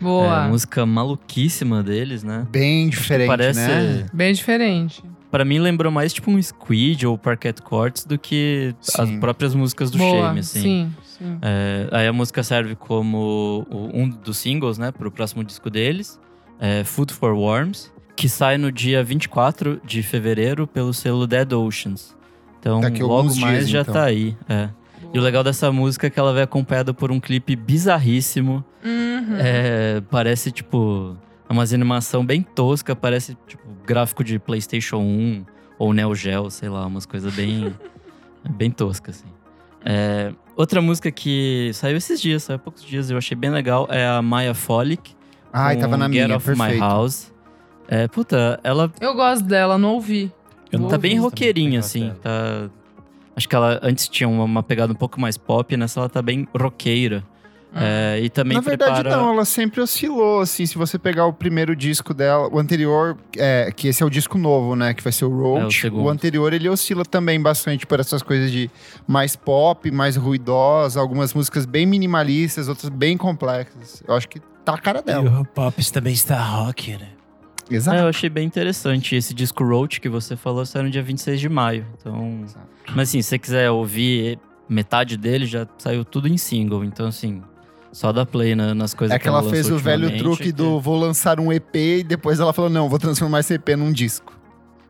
É, Boa. música maluquíssima deles, né? Bem diferente, Parece. né? Bem diferente. Pra mim lembrou mais tipo um Squid ou Parquet Courts do que as Sim. próprias músicas do Boa. Shame, assim. Sim, sim. É, aí a música serve como o- um dos singles, né, pro próximo disco deles, é Food for Worms, que sai no dia 24 de fevereiro pelo selo Dead Oceans. Então, Daqui logo mais dias, já então. tá aí. É. E o legal dessa música é que ela vem acompanhada por um clipe bizarríssimo. Uhum. É, parece, tipo, umas animação bem tosca, parece, tipo, gráfico de PlayStation 1 ou Neo Geo, sei lá, umas coisas bem, bem toscas, assim. É, outra música que saiu esses dias, saiu há poucos dias, eu achei bem legal, é a Maya Folic. Ai, com tava na Get minha, Off My perfeito. House. É, puta, ela Eu gosto dela, não ouvi. Eu Vou tá bem também, roqueirinha, assim. Tá... Acho que ela antes tinha uma, uma pegada um pouco mais pop, nessa ela tá bem roqueira. É, e também Na verdade, prepara... não, ela sempre oscilou, assim, se você pegar o primeiro disco dela, o anterior, é, que esse é o disco novo, né, que vai ser o É, o Roach, o anterior ele oscila também bastante por essas coisas de mais pop, mais ruidosa, algumas músicas bem minimalistas, outras bem complexas. Eu acho que tá a cara E dela. o Pops também está rock, né? Exato. É, eu achei bem interessante. Esse disco Roach que você falou saiu no dia 26 de maio. Então. Exato. Mas assim, se você quiser ouvir metade dele, já saiu tudo em single. Então, assim, só dá play na- nas coisas É que ela lançou fez o velho truque que- do vou lançar um EP e depois ela falou, não, vou transformar esse EP num disco.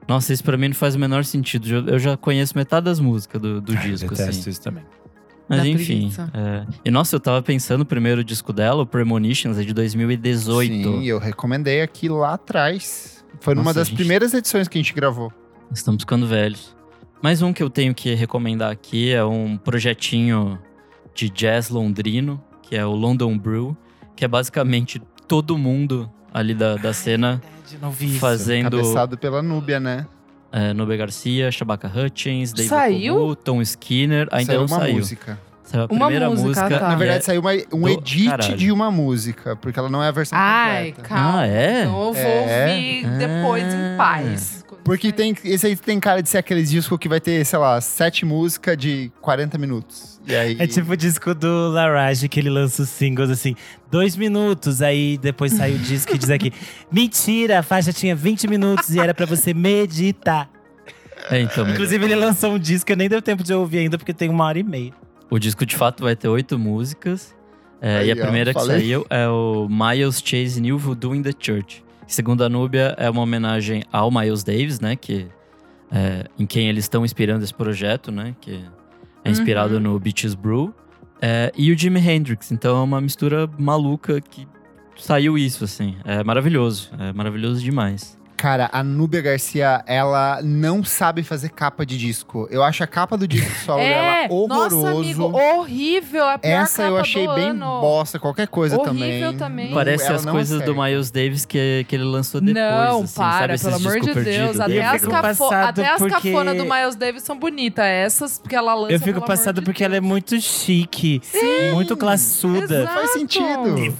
Nossa, isso pra mim não faz o menor sentido. Eu- Eu já conheço metade das músicas do, do disco, Eu detesto assim. isso também. Mas enfim. é. E nossa, eu tava pensando, o primeiro disco dela, o Premonitions, é de 2018. Sim, eu recomendei aqui lá atrás. Foi numa Nossa, das gente. primeiras edições que a gente gravou. Estamos ficando velhos. Mais um que eu tenho que recomendar aqui é um projetinho de jazz londrino, que é o London Brew, que é basicamente todo mundo ali da, da cena isso. fazendo Cabeçado pela Núbia, né? É, Nubia Garcia, Shabaka Hutchins, David Saiu? Tom Skinner. Ainda saiu não uma saiu. música. Saiu a Uma primeira música, música. tá. Na verdade, é- saiu uma, um do edit caralho. de uma música, porque ela não é a versão Ai, completa. calma. Ah, é? Então eu vou É. ouvir depois Ah. em paz. Quando Porque tem, esse aí tem cara de ser aqueles discos que vai ter, sei lá, sete músicas de 40 minutos. E aí. É tipo o disco do Larage, que ele lança os singles assim, dois minutos, aí depois sai o disco e diz aqui: Mentira, a faixa tinha 20 minutos e era pra você meditar. É, então, Inclusive, ele lançou um disco que eu nem deu tempo de ouvir ainda, porque tem uma hora e meia. O disco de fato vai ter oito músicas. É, Aí, e a ó, primeira que saiu é o Miles Chase New Voodoo in the Church. Segundo a Núbia, é uma homenagem ao Miles Davis, né? Que, é, em quem eles estão inspirando esse projeto, né? Que é inspirado Uhum. no Beaches Brew. É, e o Jimi Hendrix. Então é uma mistura maluca que saiu isso, assim. É maravilhoso. É maravilhoso demais. Cara, a Núbia Garcia, ela não sabe fazer capa de disco. Eu acho a capa do disco solo É, dela horroroso. nossa, amigo, horrível. A pior Essa eu achei do bem ano. bosta, qualquer coisa Horrível também. também. Não- Parece ela as coisas do. Miles Davis que, que ele lançou depois. Não, assim, para, sabe? Esses pelo amor discos de Deus. perdidos Até as, fico cafo passado até as porque- cafonas do Miles Davis são bonitas. Essas que ela lança, Eu fico pelo passado amor de porque ela é Deus. muito chique, muito classuda. Exato. Faz sentido.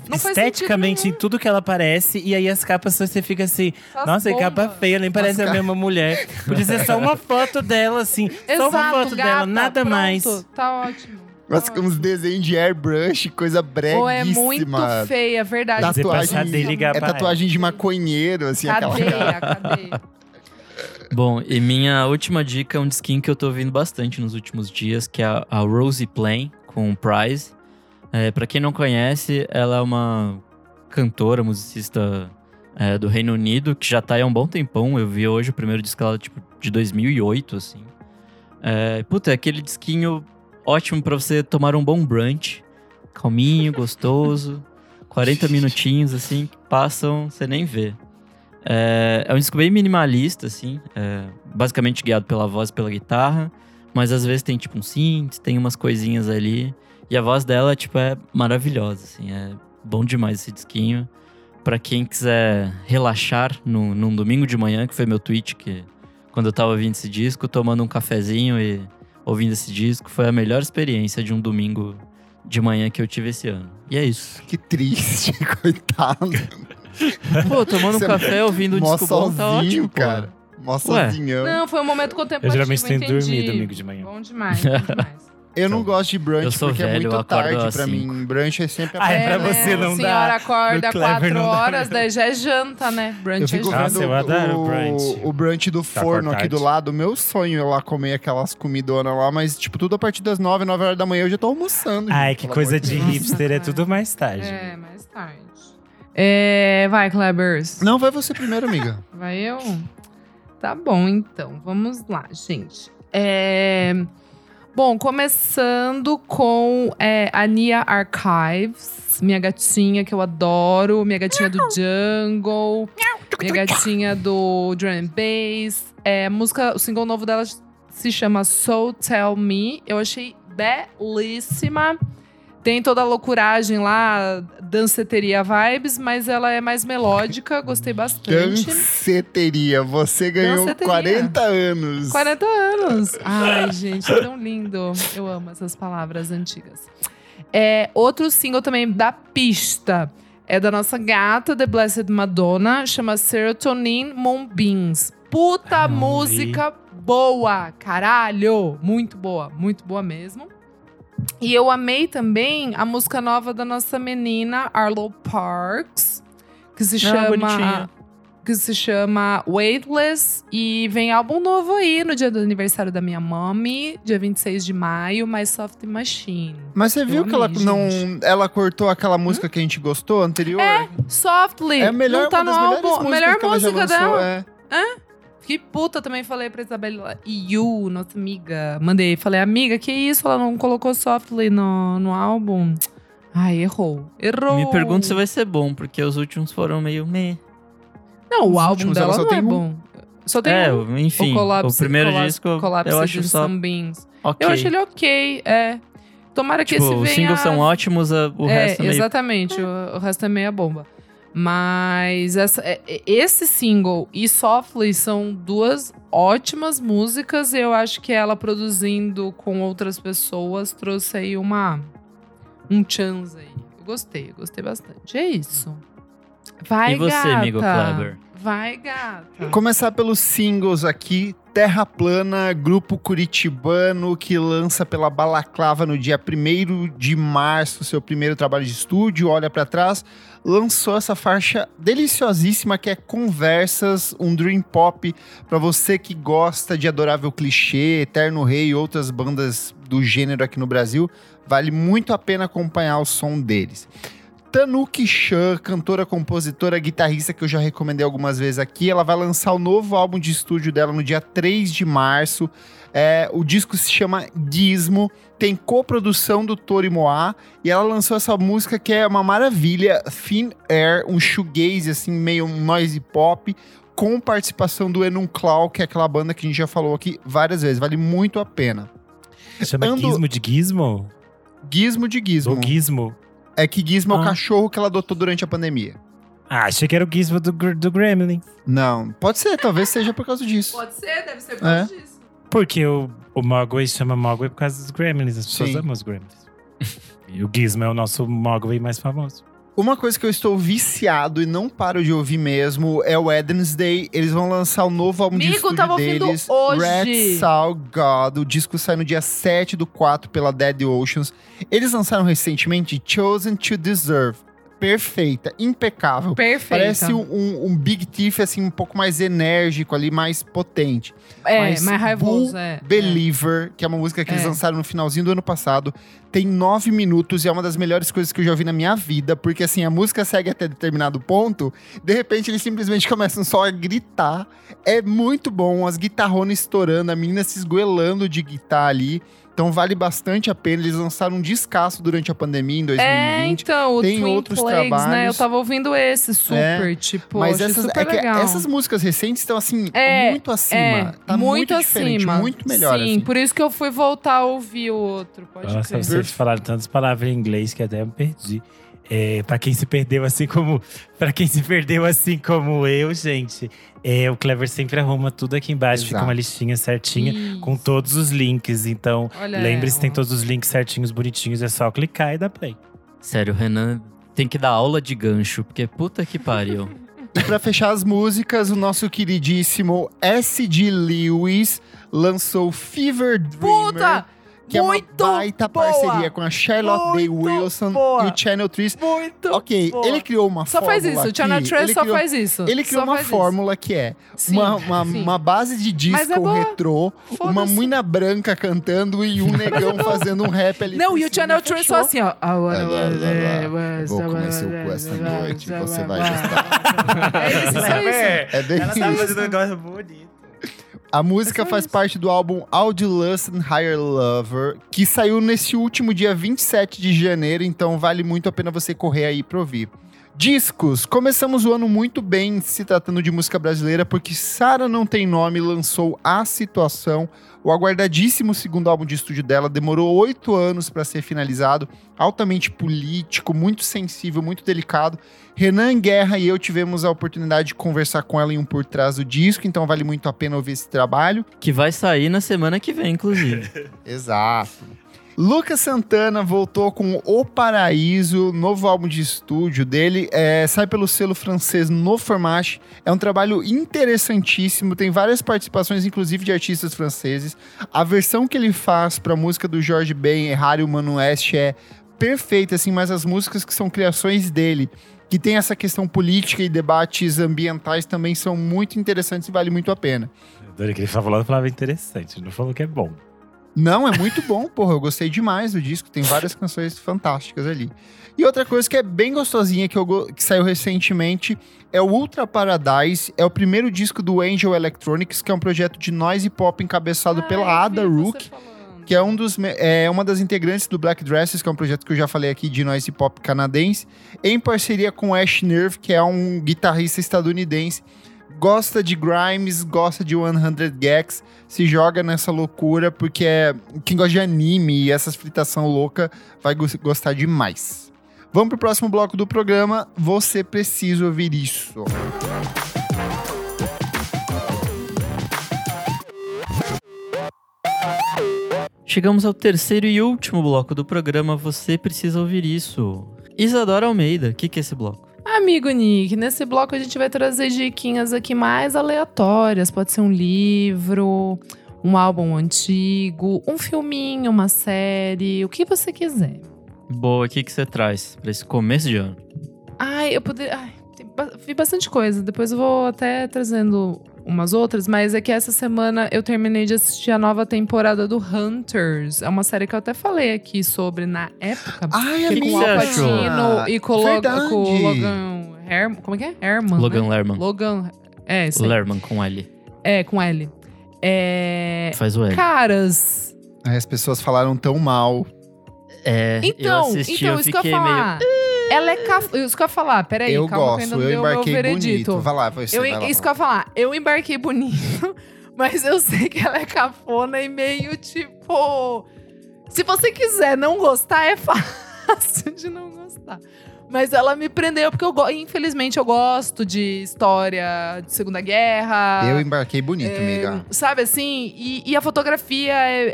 Não faz Esteticamente, sentido em tudo que ela parece, e aí as capas você fica assim, nossa, que capa bombas. feia, nem parece a mesma mulher. Podia ser só uma foto dela, assim, só uma Exato, foto dela, gata, nada pronto, mais. Tá ótimo. Tá com uns desenhos de airbrush, coisa breguíssima. Ou é muito feia, verdade. Tatuagem- passar dele e ligar É pra tatuagem de maconheiro, assim, aquela Cadeia, cadeia. Bom, e minha última dica é um skin que eu tô ouvindo bastante nos últimos dias, que é a, a Rosie Plain, com Prize. É, para quem não conhece, ela é uma cantora, musicista é, do Reino Unido, que já tá aí há um bom tempão. Eu vi hoje o primeiro disco dela, tipo, de 2008, assim. É, puta, é aquele disquinho ótimo pra você tomar um bom brunch. Calminho, gostoso. 40 minutinhos, assim, que passam, você nem vê. É, é um disco bem minimalista, assim. é, basicamente guiado pela voz e pela guitarra. Mas às vezes tem, tipo, um synth, tem umas coisinhas ali. E a voz dela, tipo, é maravilhosa, assim. É bom demais esse disquinho. Pra quem quiser relaxar no, num domingo de manhã, que foi meu tweet, que quando eu tava ouvindo esse disco, tomando um cafezinho e ouvindo esse disco, foi a melhor experiência de um domingo de manhã que eu tive esse ano. E é isso. Que triste, coitado. Pô, tomando um Você café, ouvindo um disco bom, tá sozinho, ótimo, pô. cara. Mó sozinhão. Não, foi um momento contemplativo, Eu geralmente tenho entendi. dormido domingo de manhã. Bom demais, bom demais. Eu não Então, gosto de brunch porque é velho, eu muito tarde pra cinco. mim. Brunch é sempre a Ah, é pra né? você não A dá. senhora acorda No Clever 4 não dá. horas, daí já é janta, né? Brunch Eu fico é Nossa, eu adoro o, brunch. o brunch do Tá forno aqui do lado. Meu sonho é lá comer aquelas comidonas lá, mas, tipo, tudo a partir das 9, 9 horas da manhã eu já tô almoçando. Ai, gente, que coisa de Deus. hipster, é tudo mais tarde. É, mais tarde. É, vai, Klebers. Não, vai você primeiro, amiga. Vai eu? Tá bom, então. Vamos lá, gente. É... Bom, começando com é, a Nia Archives, minha gatinha que eu adoro, minha gatinha do Jungle, minha gatinha do Drum and Bass. É, música, o single novo dela se chama So Tell Me. Eu achei belíssima. Tem toda a loucuragem lá, danceteria vibes, mas ela é mais melódica, gostei bastante. Danceteria, você ganhou Danceteria. 40 anos. 40 anos. Ai, gente, é tão lindo. Eu amo essas palavras antigas. É, outro single também da pista é da nossa gata, The Blessed Madonna, chama Serotonin Moonbeams. Puta não música boa, caralho! Muito boa, muito boa mesmo. E eu amei também a música nova da nossa menina, Arlo Parks, que se Ah, chama que se chama Weightless e vem álbum novo aí no dia do aniversário da minha mommy, dia 26 de maio, My Soft Machine. Mas você Eu viu que ela amei, não. gente. Ela cortou aquela música que a gente gostou anterior? Softly, É a melhor, não tá uma das álbum, melhor música dela. é. Que puta, também falei pra Isabela Yu, nossa amiga. Mandei, falei, amiga, que isso? Ela não colocou Softly no, no álbum. Ai, errou. Errou. Me pergunto se vai ser bom, porque os últimos foram meio meh. Não, Os o álbum dela não tem é um. bom. Só tem É, um. enfim, o, primeiro disco eu acho de só Sunbeams. ok. Eu acho ele ok, é. Tomara que tipo, esse os venha... singles são ótimos, o é, resto é meio... exatamente. O, o resto é meia bomba. Mas essa, é- é- esse single e Softly são duas ótimas músicas. E eu acho que ela produzindo com outras pessoas trouxe aí uma... Um chance aí. Eu gostei, eu gostei bastante. É isso. Vai, E você, gata. amigo Kleber? Vai, gata. Começar pelos singles aqui. Terra Plana, grupo curitibano que lança pela Balaclava no dia 1 de março seu primeiro trabalho de estúdio. Olha pra trás, lançou essa faixa deliciosíssima que é Conversas, um dream pop pra você que gosta de Adorável Clichê, Eterno Rei e outras bandas do gênero aqui no Brasil. Vale muito a pena acompanhar o som deles. Tanuki Chan, cantora, compositora, guitarrista que eu já recomendei algumas vezes aqui. Ela vai lançar o novo álbum de estúdio dela no dia 3 de março. É, o disco se chama Gizmo, tem coprodução do Tori Moá e ela lançou essa música que é uma maravilha, Thin Air, um shoegaze assim, meio um noise pop, com participação do Enum Clau, que é aquela banda que a gente já falou aqui várias vezes, vale muito a pena. Chama Ando- Gizmo de Gizmo? Gizmo de Gizmo. Ou Gizmo? É que Gizmo é o Ah. cachorro que ela adotou durante a pandemia. Ah, achei que era o Gizmo do, do Gremlin. Não, pode ser, talvez seja por causa disso. Pode ser, deve ser por É. causa disso. Porque o, o Mogwai chama Mogwai por causa dos Gremlins. As pessoas Sim. amam os Gremlins. e o Gizmo é o nosso Mogwai mais famoso. Uma coisa que eu estou viciado e não paro de ouvir mesmo é o Wednesday. Eles vão lançar o novo álbum de Amigo, estúdio tava deles, hoje. Red Soul God. O disco sai no dia 7 do 4 pela Dead Oceans. Eles lançaram recentemente Chosen to Deserve. Perfeita, impecável. Perfeito. Parece um, um- um Big Thief, assim, um pouco mais enérgico ali, mais potente. É, mas mais raivoso, Bull é. Believer, que é uma música que eles É. lançaram no finalzinho do ano passado, tem nove minutos e é uma das melhores coisas que eu já ouvi na minha vida, porque assim, a música segue até determinado ponto, de repente eles simplesmente começam só a gritar. É muito bom, as guitarronas estourando, a menina se esgoelando de guitarra ali. Então vale bastante a pena. Eles lançaram um descasso durante a pandemia em É, 2020. então, o tem Twin outros Plagues, né? Eu trabalhos. tava ouvindo esse super, tipo, Mas essas, super é que legal. essas músicas recentes estão assim, É, muito acima. é, tá muito, diferente, acima. muito melhor. Sim, assim. por isso que eu fui voltar a ouvir o outro. Pode Nossa, crer. vocês falaram tantas palavras em inglês que até me perdi. É, para quem se perdeu assim como para quem se perdeu assim como eu, gente, é, o Clever sempre arruma tudo aqui embaixo, fica Exato. uma listinha certinha Isso. com todos os links. Então, lembre-se, tem todos os links certinhos, bonitinhos, é só clicar e dar play. Sério, Renan tem que dar aula de gancho, porque puta que pariu. E pra fechar as músicas, o nosso queridíssimo S.D. Lewis lançou Fever Dreamer. Puta! Que é uma muito baita boa! parceria com a Charlotte Day Muito Wilson boa! e o Channel 3. Muito Ok, boa. ele criou uma Só fórmula faz isso, o Channel Trace ele só criou- faz isso. Ele criou Só uma faz isso. fórmula que é Sim, uma, uma, sim. uma base de é disco boa. retrô, uma mina branca cantando e um negão fazendo um rap ali. Não, e o Channel Trace fechou. só assim, ó. Vou comer seu cu esta noite, você vai gostar. É isso, só isso. É bem isso. um negócio bonito. A música É faz isso. parte do álbum Audi Lust and Higher Lover, que saiu nesse último dia 27 de janeiro, então vale muito a pena você correr aí pra ouvir. Discos. Começamos o ano muito bem se tratando de música brasileira, porque Sara Não Tem Nome lançou A Situação, o aguardadíssimo segundo álbum de estúdio dela. Demorou oito anos para ser finalizado, altamente político, muito sensível, muito delicado. Renan Guerra e eu tivemos a oportunidade de conversar com ela em um por trás do disco, então vale muito a pena ouvir esse trabalho. Que vai sair na semana que vem, inclusive. Exato. Lucas Santana voltou com O Paraíso, novo álbum de estúdio dele. É, sai pelo selo francês No Fromage. É um trabalho interessantíssimo, tem várias participações, inclusive de artistas franceses. A versão que ele faz para a música do Jorge Ben, Errar Humano Oeste, é perfeita, assim, mas as músicas que são criações dele, que tem essa questão política e debates ambientais, também são muito interessantes e vale muito a pena. Adorei que ele falou, falava interessante, não falou que é bom. Não, é muito bom, porra. Eu gostei demais do disco. Tem várias canções fantásticas ali. E outra coisa que é bem gostosinha, que, eu go- que saiu recentemente, é o Ultra Paradise. É o primeiro disco do Angel Electronics, que é um projeto de noise pop encabeçado pela Ada Rook, que é, um dos, é uma das integrantes do Black Dresses, que é um projeto que eu já falei aqui de noise pop canadense, em parceria com Ash Nerve, que é um guitarrista estadunidense. Gosta de Grimes, gosta de 100 Gags, se joga nessa loucura, porque é, quem gosta de anime e essas fritação louca vai gos- gostar demais. Vamos pro próximo bloco do programa. Você precisa ouvir isso. Chegamos ao terceiro e último bloco do programa. Você precisa ouvir isso. Isadora Almeida, o que, que é esse bloco? Amigo Nick, nesse bloco a gente vai trazer diquinhas aqui mais aleatórias. Pode ser um livro, um álbum antigo, um filminho, uma série, o que você quiser. Boa, o que, que você traz para esse começo de ano? Ai, eu poderia. Ai, vi bastante coisa. Depois eu vou até trazendo umas outras, mas é que essa semana eu terminei de assistir a nova temporada do Hunters. É uma série que eu até falei aqui sobre na época. Ai, que é com o amiga. Alpatino e com o Logan Her Como é que é? Herman. Logan né? Lerman. Logan. É, isso aí. Lerman com L. É, com L. É. Faz o L. Caras. Aí As pessoas falaram tão mal. É, eu Então, assisti, então, eu isso que eu fiquei ia meio... Ela é caf... Isso que eu ia falar, peraí, eu calma que gosto, ainda eu o meu embarquei veredito. bonito. Vai lá, você Eu, vai lá. isso que eu ia falar, eu embarquei bonito, mas eu sei que ela é cafona e meio tipo. Se você quiser não gostar, é fácil de não gostar. Mas ela me prendeu, porque eu go- infelizmente eu gosto de história de Segunda Guerra. Eu embarquei bonito, É, amiga. Sabe assim? E, e a fotografia é,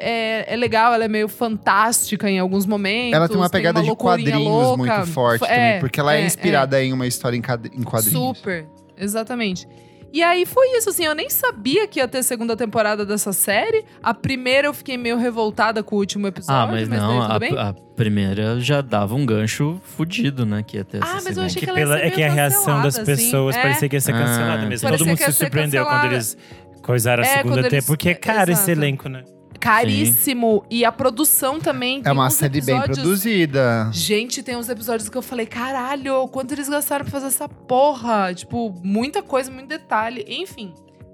é, é legal, ela é meio fantástica em alguns momentos. Ela tem uma pegada de loucurinha quadrinhos louca. muito forte É, também, porque ela é, é, inspirada em uma história em quadrinhos. Super, exatamente. E aí foi isso, assim, eu nem sabia que ia ter segunda temporada dessa série. A primeira eu fiquei meio revoltada com o último episódio, Ah, mas daí não, tudo a, bem? a primeira já dava um gancho fudido, né? Que ia ter Ah, essa mas eu segunda. achei Que que ela ia pela, ser é que a reação das assim. pessoas É. parecia que ia ser Ah, cancelada mesmo. Parecia Todo mundo se surpreendeu quando cancelada. eles coisaram a É, segunda quando tempo. eles- Porque, cara, esse exato. elenco, né? Caríssimo. E a produção também. É tem uma uns série bem episódios- produzida. Gente, tem uns episódios que eu falei, caralho, quanto eles gastaram pra fazer essa porra? Tipo, muita coisa, muito detalhe. Enfim.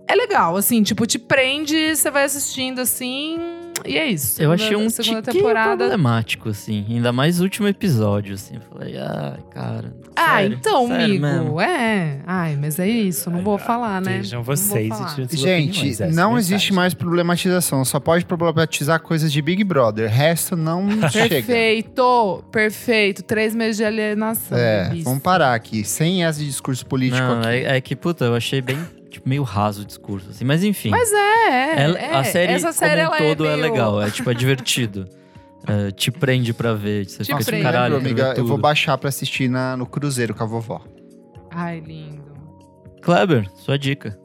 É legal, assim, tipo, te prende, você vai assistindo assim, e é isso. Eu achei um segunda temporada. problemático, assim. Ainda mais o último episódio, assim. Eu falei, ai, cara. Ah, sério, então, sério amigo, mesmo. é. Ai, mas é isso, não vou falar, né? Vejam Não vou vocês. falar. e Gente, opiniões, essa não existe mais problematização. Só pode problematizar coisas de Big Brother. Resto não chega. Perfeito, perfeito. Três meses de alienação. É, delícia. vamos parar aqui. Sem esse discurso político Não, aqui. é, é que, puta, eu achei bem, tipo, meio raso o discurso, assim. Mas enfim. Mas é, é, Ela- é. a série, Essa série como um ela todo, é, é, meio... legal. É, tipo, é divertido. É, te prende pra ver. Você Te fica prende. tipo, caralho, amiga, eu vou baixar pra assistir na, no cruzeiro com a vovó. Ai, lindo. Kleber, sua dica.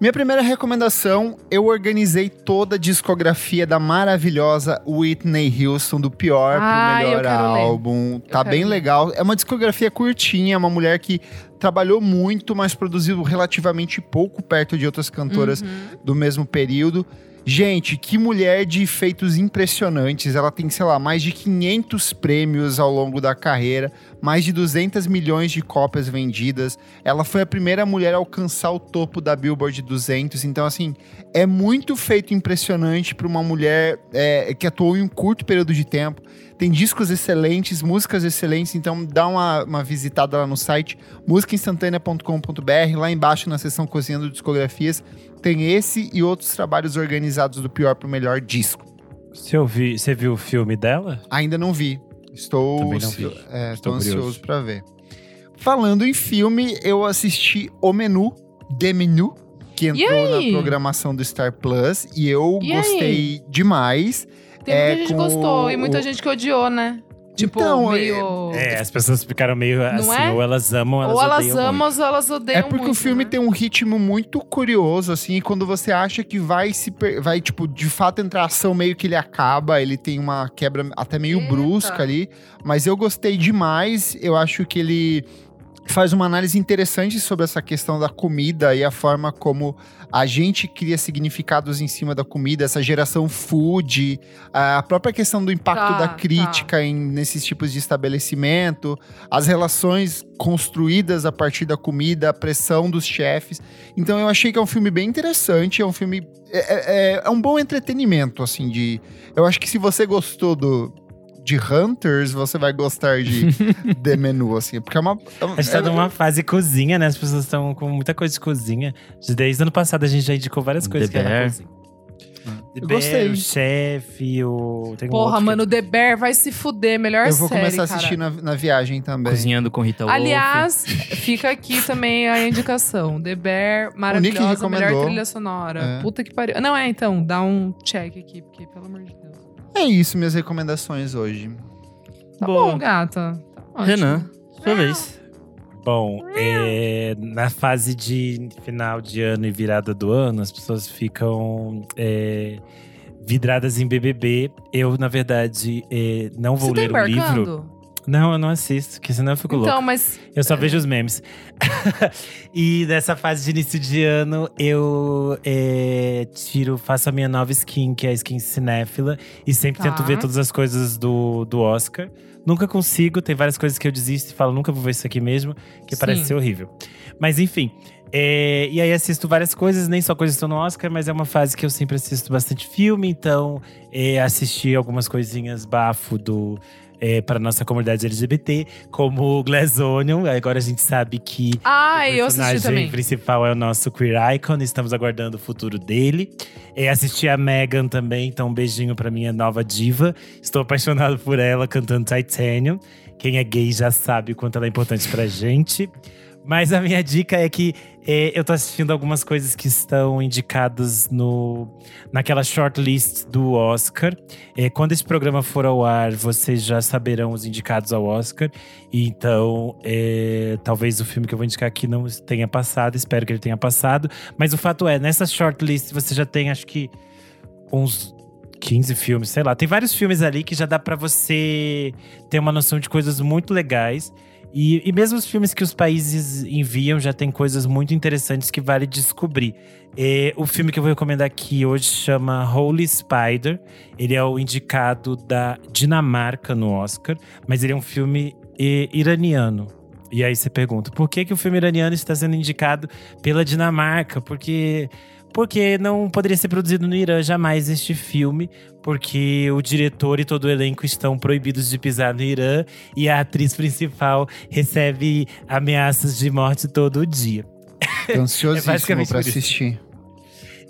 Minha primeira recomendação, eu organizei toda a discografia da maravilhosa Whitney Houston, do pior Ai, pro melhor quero ler. álbum. Tá bem ler. legal. É uma discografia curtinha, uma mulher que trabalhou muito, mas produziu relativamente pouco perto de outras cantoras Uhum. do mesmo período. Gente, que mulher de feitos impressionantes. Ela tem, sei lá, mais de 500 prêmios ao longo da carreira, mais de 200 milhões de cópias vendidas. Ela foi a primeira mulher a alcançar o topo da Billboard 200. Então, assim, é muito feito impressionante para uma mulher é, que atuou em um curto período de tempo. Tem discos excelentes, músicas excelentes, então dá uma, uma visitada lá no site musicainstantanea.com.br, lá embaixo na seção Cozinhando Discografias, tem esse e outros trabalhos organizados do pior pro melhor disco. Você, ouvi, você viu o filme dela? Ainda não vi. Estou, Também não vi. é, Estou ansioso para ver. Falando em filme, eu assisti O Menu, The Menu, que entrou aí? na programação do Star Plus, e eu E gostei demais. Tem É, muita gente que gostou e o- muita o- gente que odiou, né? Tipo, Então, meio. É, as pessoas ficaram meio assim, é? ou elas amam, ou elas ou elas odeiam amam, muito. ou elas odeiam. É porque muito, o filme né? tem um ritmo muito curioso, assim, e quando você acha que vai se per- vai, tipo, de fato entrar ação, meio que ele acaba, ele tem uma quebra até meio Eita. brusca ali, mas eu gostei demais, eu acho que ele faz uma análise interessante sobre essa questão da comida e a forma como a gente cria significados em cima da comida, essa geração food, a própria questão do impacto Tá, da tá. crítica em, nesses tipos de estabelecimento, as relações construídas a partir da comida, a pressão dos chefes. Então eu achei que é um filme bem interessante, é um filme. É, é- é um bom entretenimento, assim, de. Eu acho que se você gostou do. De Hunters, você vai gostar de The Menu, assim, porque é uma. é uma- A gente tá é- numa fase cozinha, né? As pessoas estão com muita coisa de cozinha. Desde ano passado a gente já indicou várias coisas The que Bear. cozinha. The Bear, gostei. o chefe, o. Tem um Porra, outro que- mano, The Bear vai se fuder. Melhor Eu vou série, começar a assistir na, na viagem também. Cozinhando com Rita Wolf. Aliás, fica aqui também a indicação. The Bear, maravilhosa, melhor trilha sonora. É. Puta que pariu. Não, é, então, dá um check aqui, porque, pelo amor de Deus. É isso, minhas recomendações hoje. Tá Boa. bom, gata. Tá ótimo. Renan, sua vez. Bom, é, na fase de final de ano e virada do ano, as pessoas ficam é, vidradas em BBB. Eu, na verdade, é, não vou Você tá ler o livro. Não, eu não assisto, porque senão eu fico louco. Então, mas Eu só vejo os memes. e nessa fase de início de ano, eu é, tiro, faço a minha nova skin, que é a skin cinéfila. E sempre Tá. tento ver todas as coisas do, do Oscar. Nunca consigo, tem várias coisas que eu desisto e falo, nunca vou ver isso aqui mesmo, que Sim. parece ser horrível. Mas enfim. é, e aí assisto várias coisas, nem só coisas que estão no Oscar, mas é uma fase que eu sempre assisto bastante filme, então é, assisti algumas coisinhas bafo do. É, para nossa comunidade LGBT, como o Glass Onion. Agora a gente sabe que Ah, o personagem principal é o nosso queer icon, estamos aguardando o futuro dele. É, assisti a Megan também, então um beijinho pra minha nova diva. Estou apaixonado por ela cantando Titanium. Quem é gay já sabe o quanto ela é importante pra gente. Mas a minha dica é que é, eu tô assistindo algumas coisas que estão indicadas no, naquela shortlist do Oscar. É, quando esse programa for ao ar, vocês já saberão os indicados ao Oscar. Então, é, talvez o filme que eu vou indicar aqui não tenha passado, espero que ele tenha passado. Mas o fato é, nessa shortlist você já tem, acho que, uns 15 filmes, sei lá. Tem vários filmes ali que já dá pra você ter uma noção de coisas muito legais. E, e mesmo os filmes que os países enviam já tem coisas muito interessantes que vale descobrir. É, o filme que eu vou recomendar aqui hoje chama Holy Spider. Ele é o indicado da Dinamarca no Oscar, mas ele é um filme eh, iraniano. E aí você pergunta, por que, que o filme iraniano está sendo indicado pela Dinamarca? Porque porque não poderia ser produzido no Irã jamais este filme, porque o diretor e todo o elenco estão proibidos de pisar no Irã e a atriz principal recebe ameaças de morte todo dia. Tô ansiosíssimo pra por isso. assistir.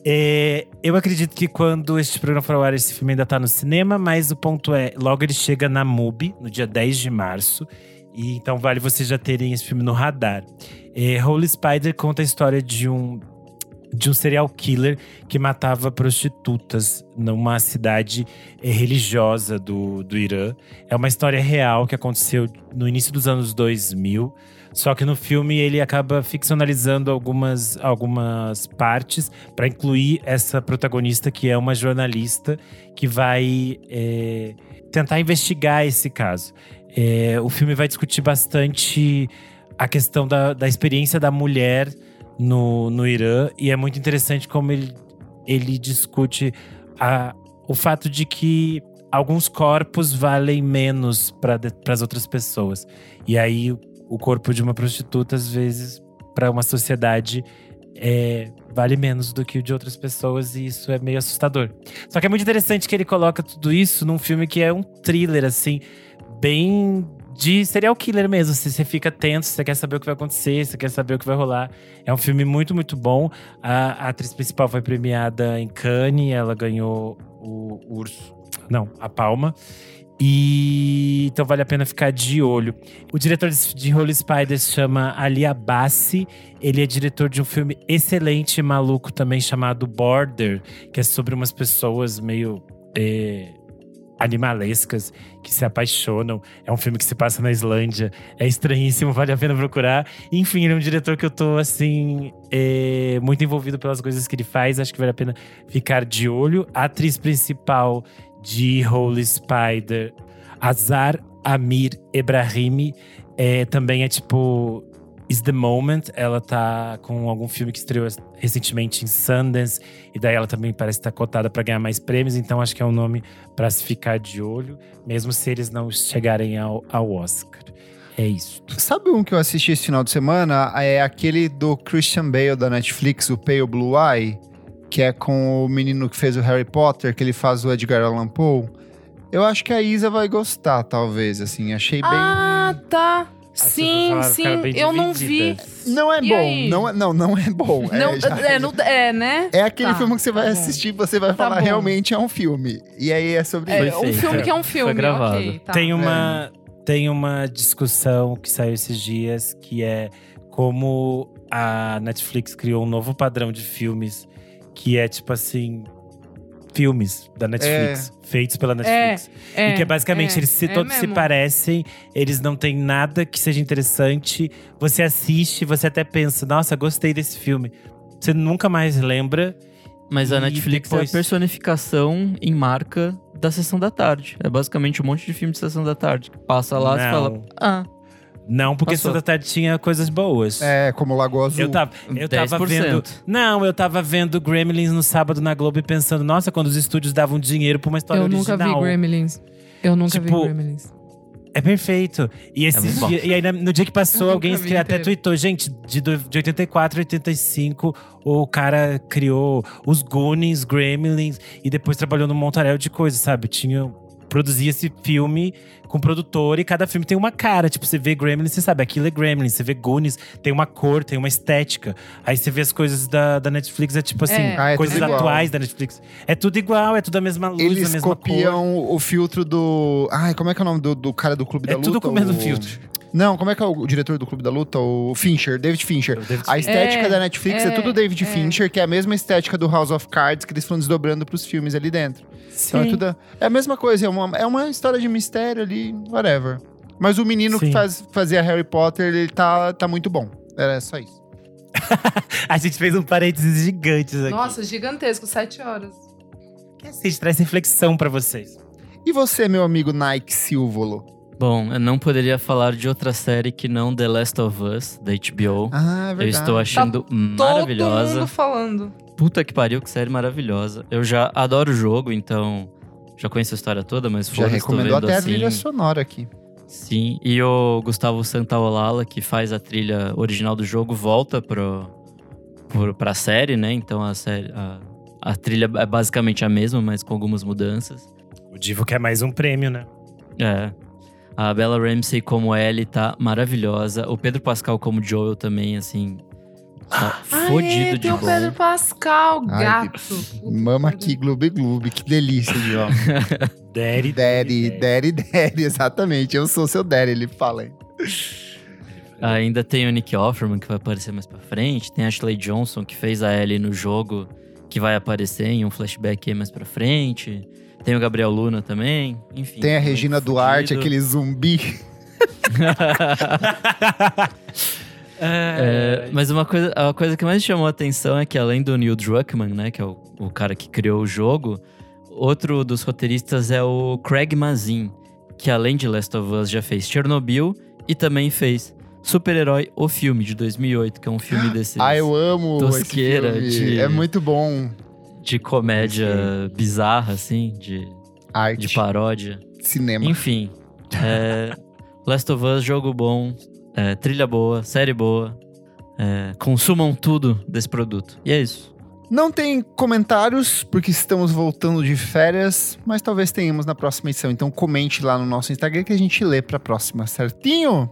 É, eu acredito que quando este programa for ao ar, esse filme ainda tá no cinema, mas o ponto é, logo ele chega na MUBI, no dia 10 de março. E então vale vocês já terem esse filme no radar. É, Holy Spider conta a história de um de um serial killer que matava prostitutas numa cidade eh, religiosa do, do Irã. É uma história real que aconteceu no início dos anos 2000. Só que no filme ele acaba ficcionalizando algumas, algumas partes para incluir essa protagonista que é uma jornalista que vai eh, tentar investigar esse caso. Eh, o filme vai discutir bastante a questão da, da experiência da mulher no, no Irã. E é muito interessante como ele ele discute a, o fato de que alguns corpos valem menos para as outras pessoas. E aí o, corpo de uma prostituta, às vezes, para uma sociedade, é, vale menos do que o de outras pessoas e isso é meio assustador. Só que é muito interessante que ele coloca tudo isso num filme que é um thriller, assim, bem de serial killer mesmo. Se você fica tenso, você quer saber o que vai acontecer, você quer saber o que vai rolar. É um filme muito, muito bom. A, a atriz principal foi premiada em Cannes, ela ganhou o urso. Não, a palma. E então vale a pena ficar de olho. O diretor de Holy Spiders chama Ali Abassi. Ele é diretor de um filme excelente, maluco também chamado Border, que é sobre umas pessoas meio é, animalescas que se apaixonam. É um filme que se passa na Islândia. É estranhíssimo, vale a pena procurar. Enfim, ele é um diretor que eu tô, assim, é, muito envolvido pelas coisas que ele faz. Acho que vale a pena ficar de olho. A atriz principal de Holy Spider, Azar Amir Ebrahimi, é, também é tipo Is the Moment. Ela tá com algum filme que estreou recentemente em Sundance. E daí ela também parece estar cotada para ganhar mais prêmios. Então acho que é um nome para se ficar de olho, mesmo se eles não chegarem ao, ao Oscar. É isso. Sabe um que eu assisti esse final de semana? É aquele do Christian Bale da Netflix, o Pale Blue Eye, que é com o menino que fez o Harry Potter, que ele faz o Edgar Allan Poe. Eu acho que a Isa vai gostar, talvez, assim. Achei bem. Ah, tá. Sim, sim. Eu não vi. Não é E bom, aí? não é, não, não é bom. Não, é, já- é, não- é, né? é aquele Tá, filme que você vai tá assistir, você vai Tá falar bom. realmente é um filme. E aí é sobre É, isso. Foi um filme que é um filme. gravado. ok, tá. Tem uma, tem uma discussão que saiu esses dias que é como a Netflix criou um novo padrão de filmes que é tipo assim. Filmes da Netflix, feitos pela Netflix. É, e que é basicamente, é, eles se, é todos se parecem, eles não têm nada que seja interessante. Você assiste, você até pensa, nossa, gostei desse filme. Você nunca mais lembra. Mas a Netflix depois- é a personificação em marca da sessão da tarde. É basicamente um monte de filme de sessão da tarde. que Passa lá e fala. Ah, Não, porque Passou. Santa Tarde tinha coisas boas. É, como Lagoa Azul. Eu tava, eu tava 10%. vendo. Não, eu tava vendo Gremlins no sábado na Globo e pensando, nossa, quando os estúdios davam dinheiro pra uma história Eu nunca original. vi Gremlins. Eu nunca Tipo, vi Gremlins. É perfeito. E, esse bom. dia- e aí, no dia que passou, alguém escreveu, até tweetou, gente, de, do- de 84 a 85, o cara criou os Goonies, Gremlins, e depois trabalhou num montarel de coisas, sabe? Tinha. Produzia esse filme com produtor e cada filme tem uma cara. Tipo, você vê Gremlins, você sabe, aquilo é Gremlins. Você vê Goonies, tem uma cor, tem uma estética. Aí você vê as coisas da, da Netflix, é tipo assim, É. Ah, é coisas atuais da Netflix. É tudo igual, é tudo a mesma luz, a Eles mesma cor. copiam o filtro do. Ai, como é que é o nome do, do cara do Clube É da Luta? tudo com o mesmo filtro. Não, como é que é o diretor do Clube da Luta? O Fincher, David Fincher. O David A estética É, da Netflix é, é, tudo David é. Fincher, que é a mesma estética do House of Cards que eles foram desdobrando pros filmes ali dentro. Então é Sim. tudo. É a mesma coisa, é uma, é uma história de mistério ali, whatever. Mas o menino que Sim. faz, fazia Harry Potter, ele tá, tá muito bom. Era só isso. A gente fez um parênteses gigantes aqui. Nossa, gigantesco, sete horas. Que assim, a gente traz reflexão pra vocês. E você, meu amigo Nike Silvolo? Bom, eu não poderia falar de outra série que não The Last of Us, da HBO. Ah, é eu verdade. estou achando Todo maravilhosa. mundo falando. Puta que pariu, que série maravilhosa. Eu já adoro o jogo, então já conheço a história toda, mas Já recomendou até a assim. trilha sonora aqui. Sim, e o Gustavo Santaolalla, que faz a trilha original do jogo, volta pro, pro, pra série, né? Então a, série, a, a trilha é basicamente a mesma, mas com algumas mudanças. O Divo quer mais um prêmio, né? É. A Bella Ramsey como Ellie tá maravilhosa. O Pedro Pascal como Joel também, assim. Tá fodido Aê, de tem o bom. Pedro Pascal, Ai, gato. Mama aqui, gloob gloob. Que delícia de homem. Daddy. daddy, daddy, daddy, exatamente. Eu sou seu daddy, ele fala aí. Ainda tem o Nick Offerman, que vai aparecer mais pra frente. Tem a Ashley Johnson, que fez a Ellie no jogo, que vai aparecer em um flashback aí mais pra frente. Tem o Gabriel Luna também. Enfim. Tem a Regina Duarte, fudido. aquele zumbi. É, mas uma coisa, a coisa que mais chamou a atenção é que além do Neil Druckmann, né, que é o, o cara que criou o jogo, outro dos roteiristas é o Craig Mazin, que além de Last of Us já fez Chernobyl e também fez Super-Herói, o filme de 2008, que é um filme desse Ah, eu amo Tosqueira esse filme. de- É muito bom. De comédia bizarra, assim, de, Arte, de paródia. cinema. Enfim, é, Last of Us, jogo bom, é, trilha boa, série boa. É, consumam tudo desse produto. E é isso. Não tem comentários, porque estamos voltando de férias, mas talvez tenhamos na próxima edição. Então comente lá no nosso Instagram que a gente lê pra próxima, certinho?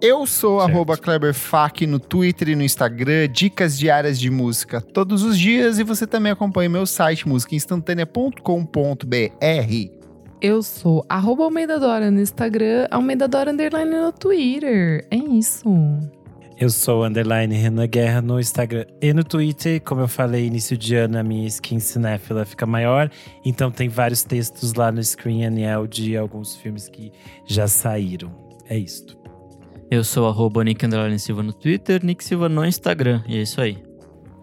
Eu sou arroba KleberFac no Twitter e no Instagram, dicas diárias de música todos os dias, e você também acompanha meu site musicainstantanea.com.br. Eu sou arroba Almeida Dora no Instagram, Almeida Dora Underline no Twitter. É isso. Eu sou underline Renan Guerra no Instagram e no Twitter. Como eu falei, início de ano a minha skin cinéfila fica maior. Então tem vários textos lá no Screen NL de alguns filmes que já saíram. É isto. Eu sou arroba Nick Silva no Twitter, Nick Silva no Instagram. E é isso aí.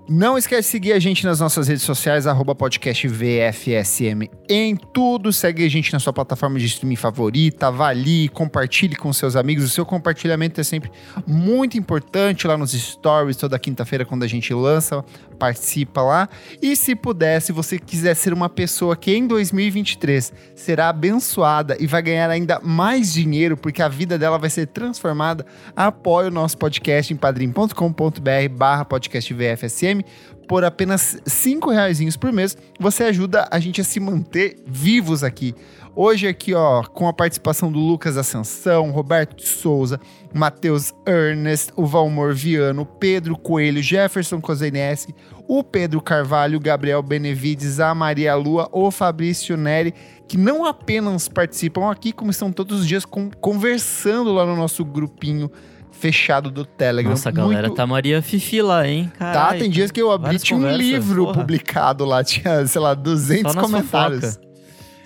Não esquece de seguir a gente nas nossas redes sociais, arroba podcast VFSM em tudo. Segue a gente na sua plataforma de streaming favorita, avalie, compartilhe com seus amigos. O seu compartilhamento é sempre muito importante lá nos stories, toda quinta-feira quando a gente lança, participa lá. E se puder, se você quiser ser uma pessoa que em 2023 será abençoada e vai ganhar ainda mais dinheiro, porque a vida dela vai ser transformada, apoie o nosso podcast em padrim.com.br barra podcast VFSM por apenas cinco reaisinhos por mês, você ajuda a gente a se manter vivos aqui. Hoje aqui, ó, com a participação do Lucas Ascensão, Roberto de Souza, Matheus Ernest, o Valmor Viano, Pedro Coelho, Jefferson Cozenesse, o Pedro Carvalho, Gabriel Benevides, a Maria Lua, o Fabrício Neri, que não apenas participam aqui, como estão todos os dias con- conversando lá no nosso grupinho fechado do Telegram. Nossa, a galera Muito- tá Maria Fifi lá, hein? Tá, Caralho, tem dias que eu abri, tinha um livro porra. publicado lá, tinha, sei lá, 200 Só nas comentários. fofoca.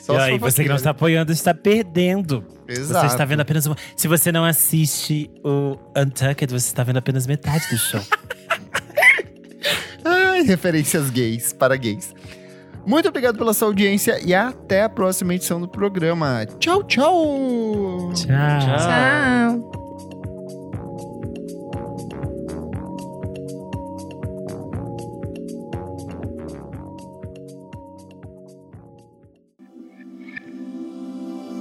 Só e aí, você que não está apoiando, está perdendo. Exato. Você está vendo apenas uma. Se você não assiste o Untucked, você está vendo apenas metade do show. Ai, referências gays para gays. Muito obrigado pela sua audiência e até a próxima edição do programa. Tchau, tchau! Tchau. Tchau.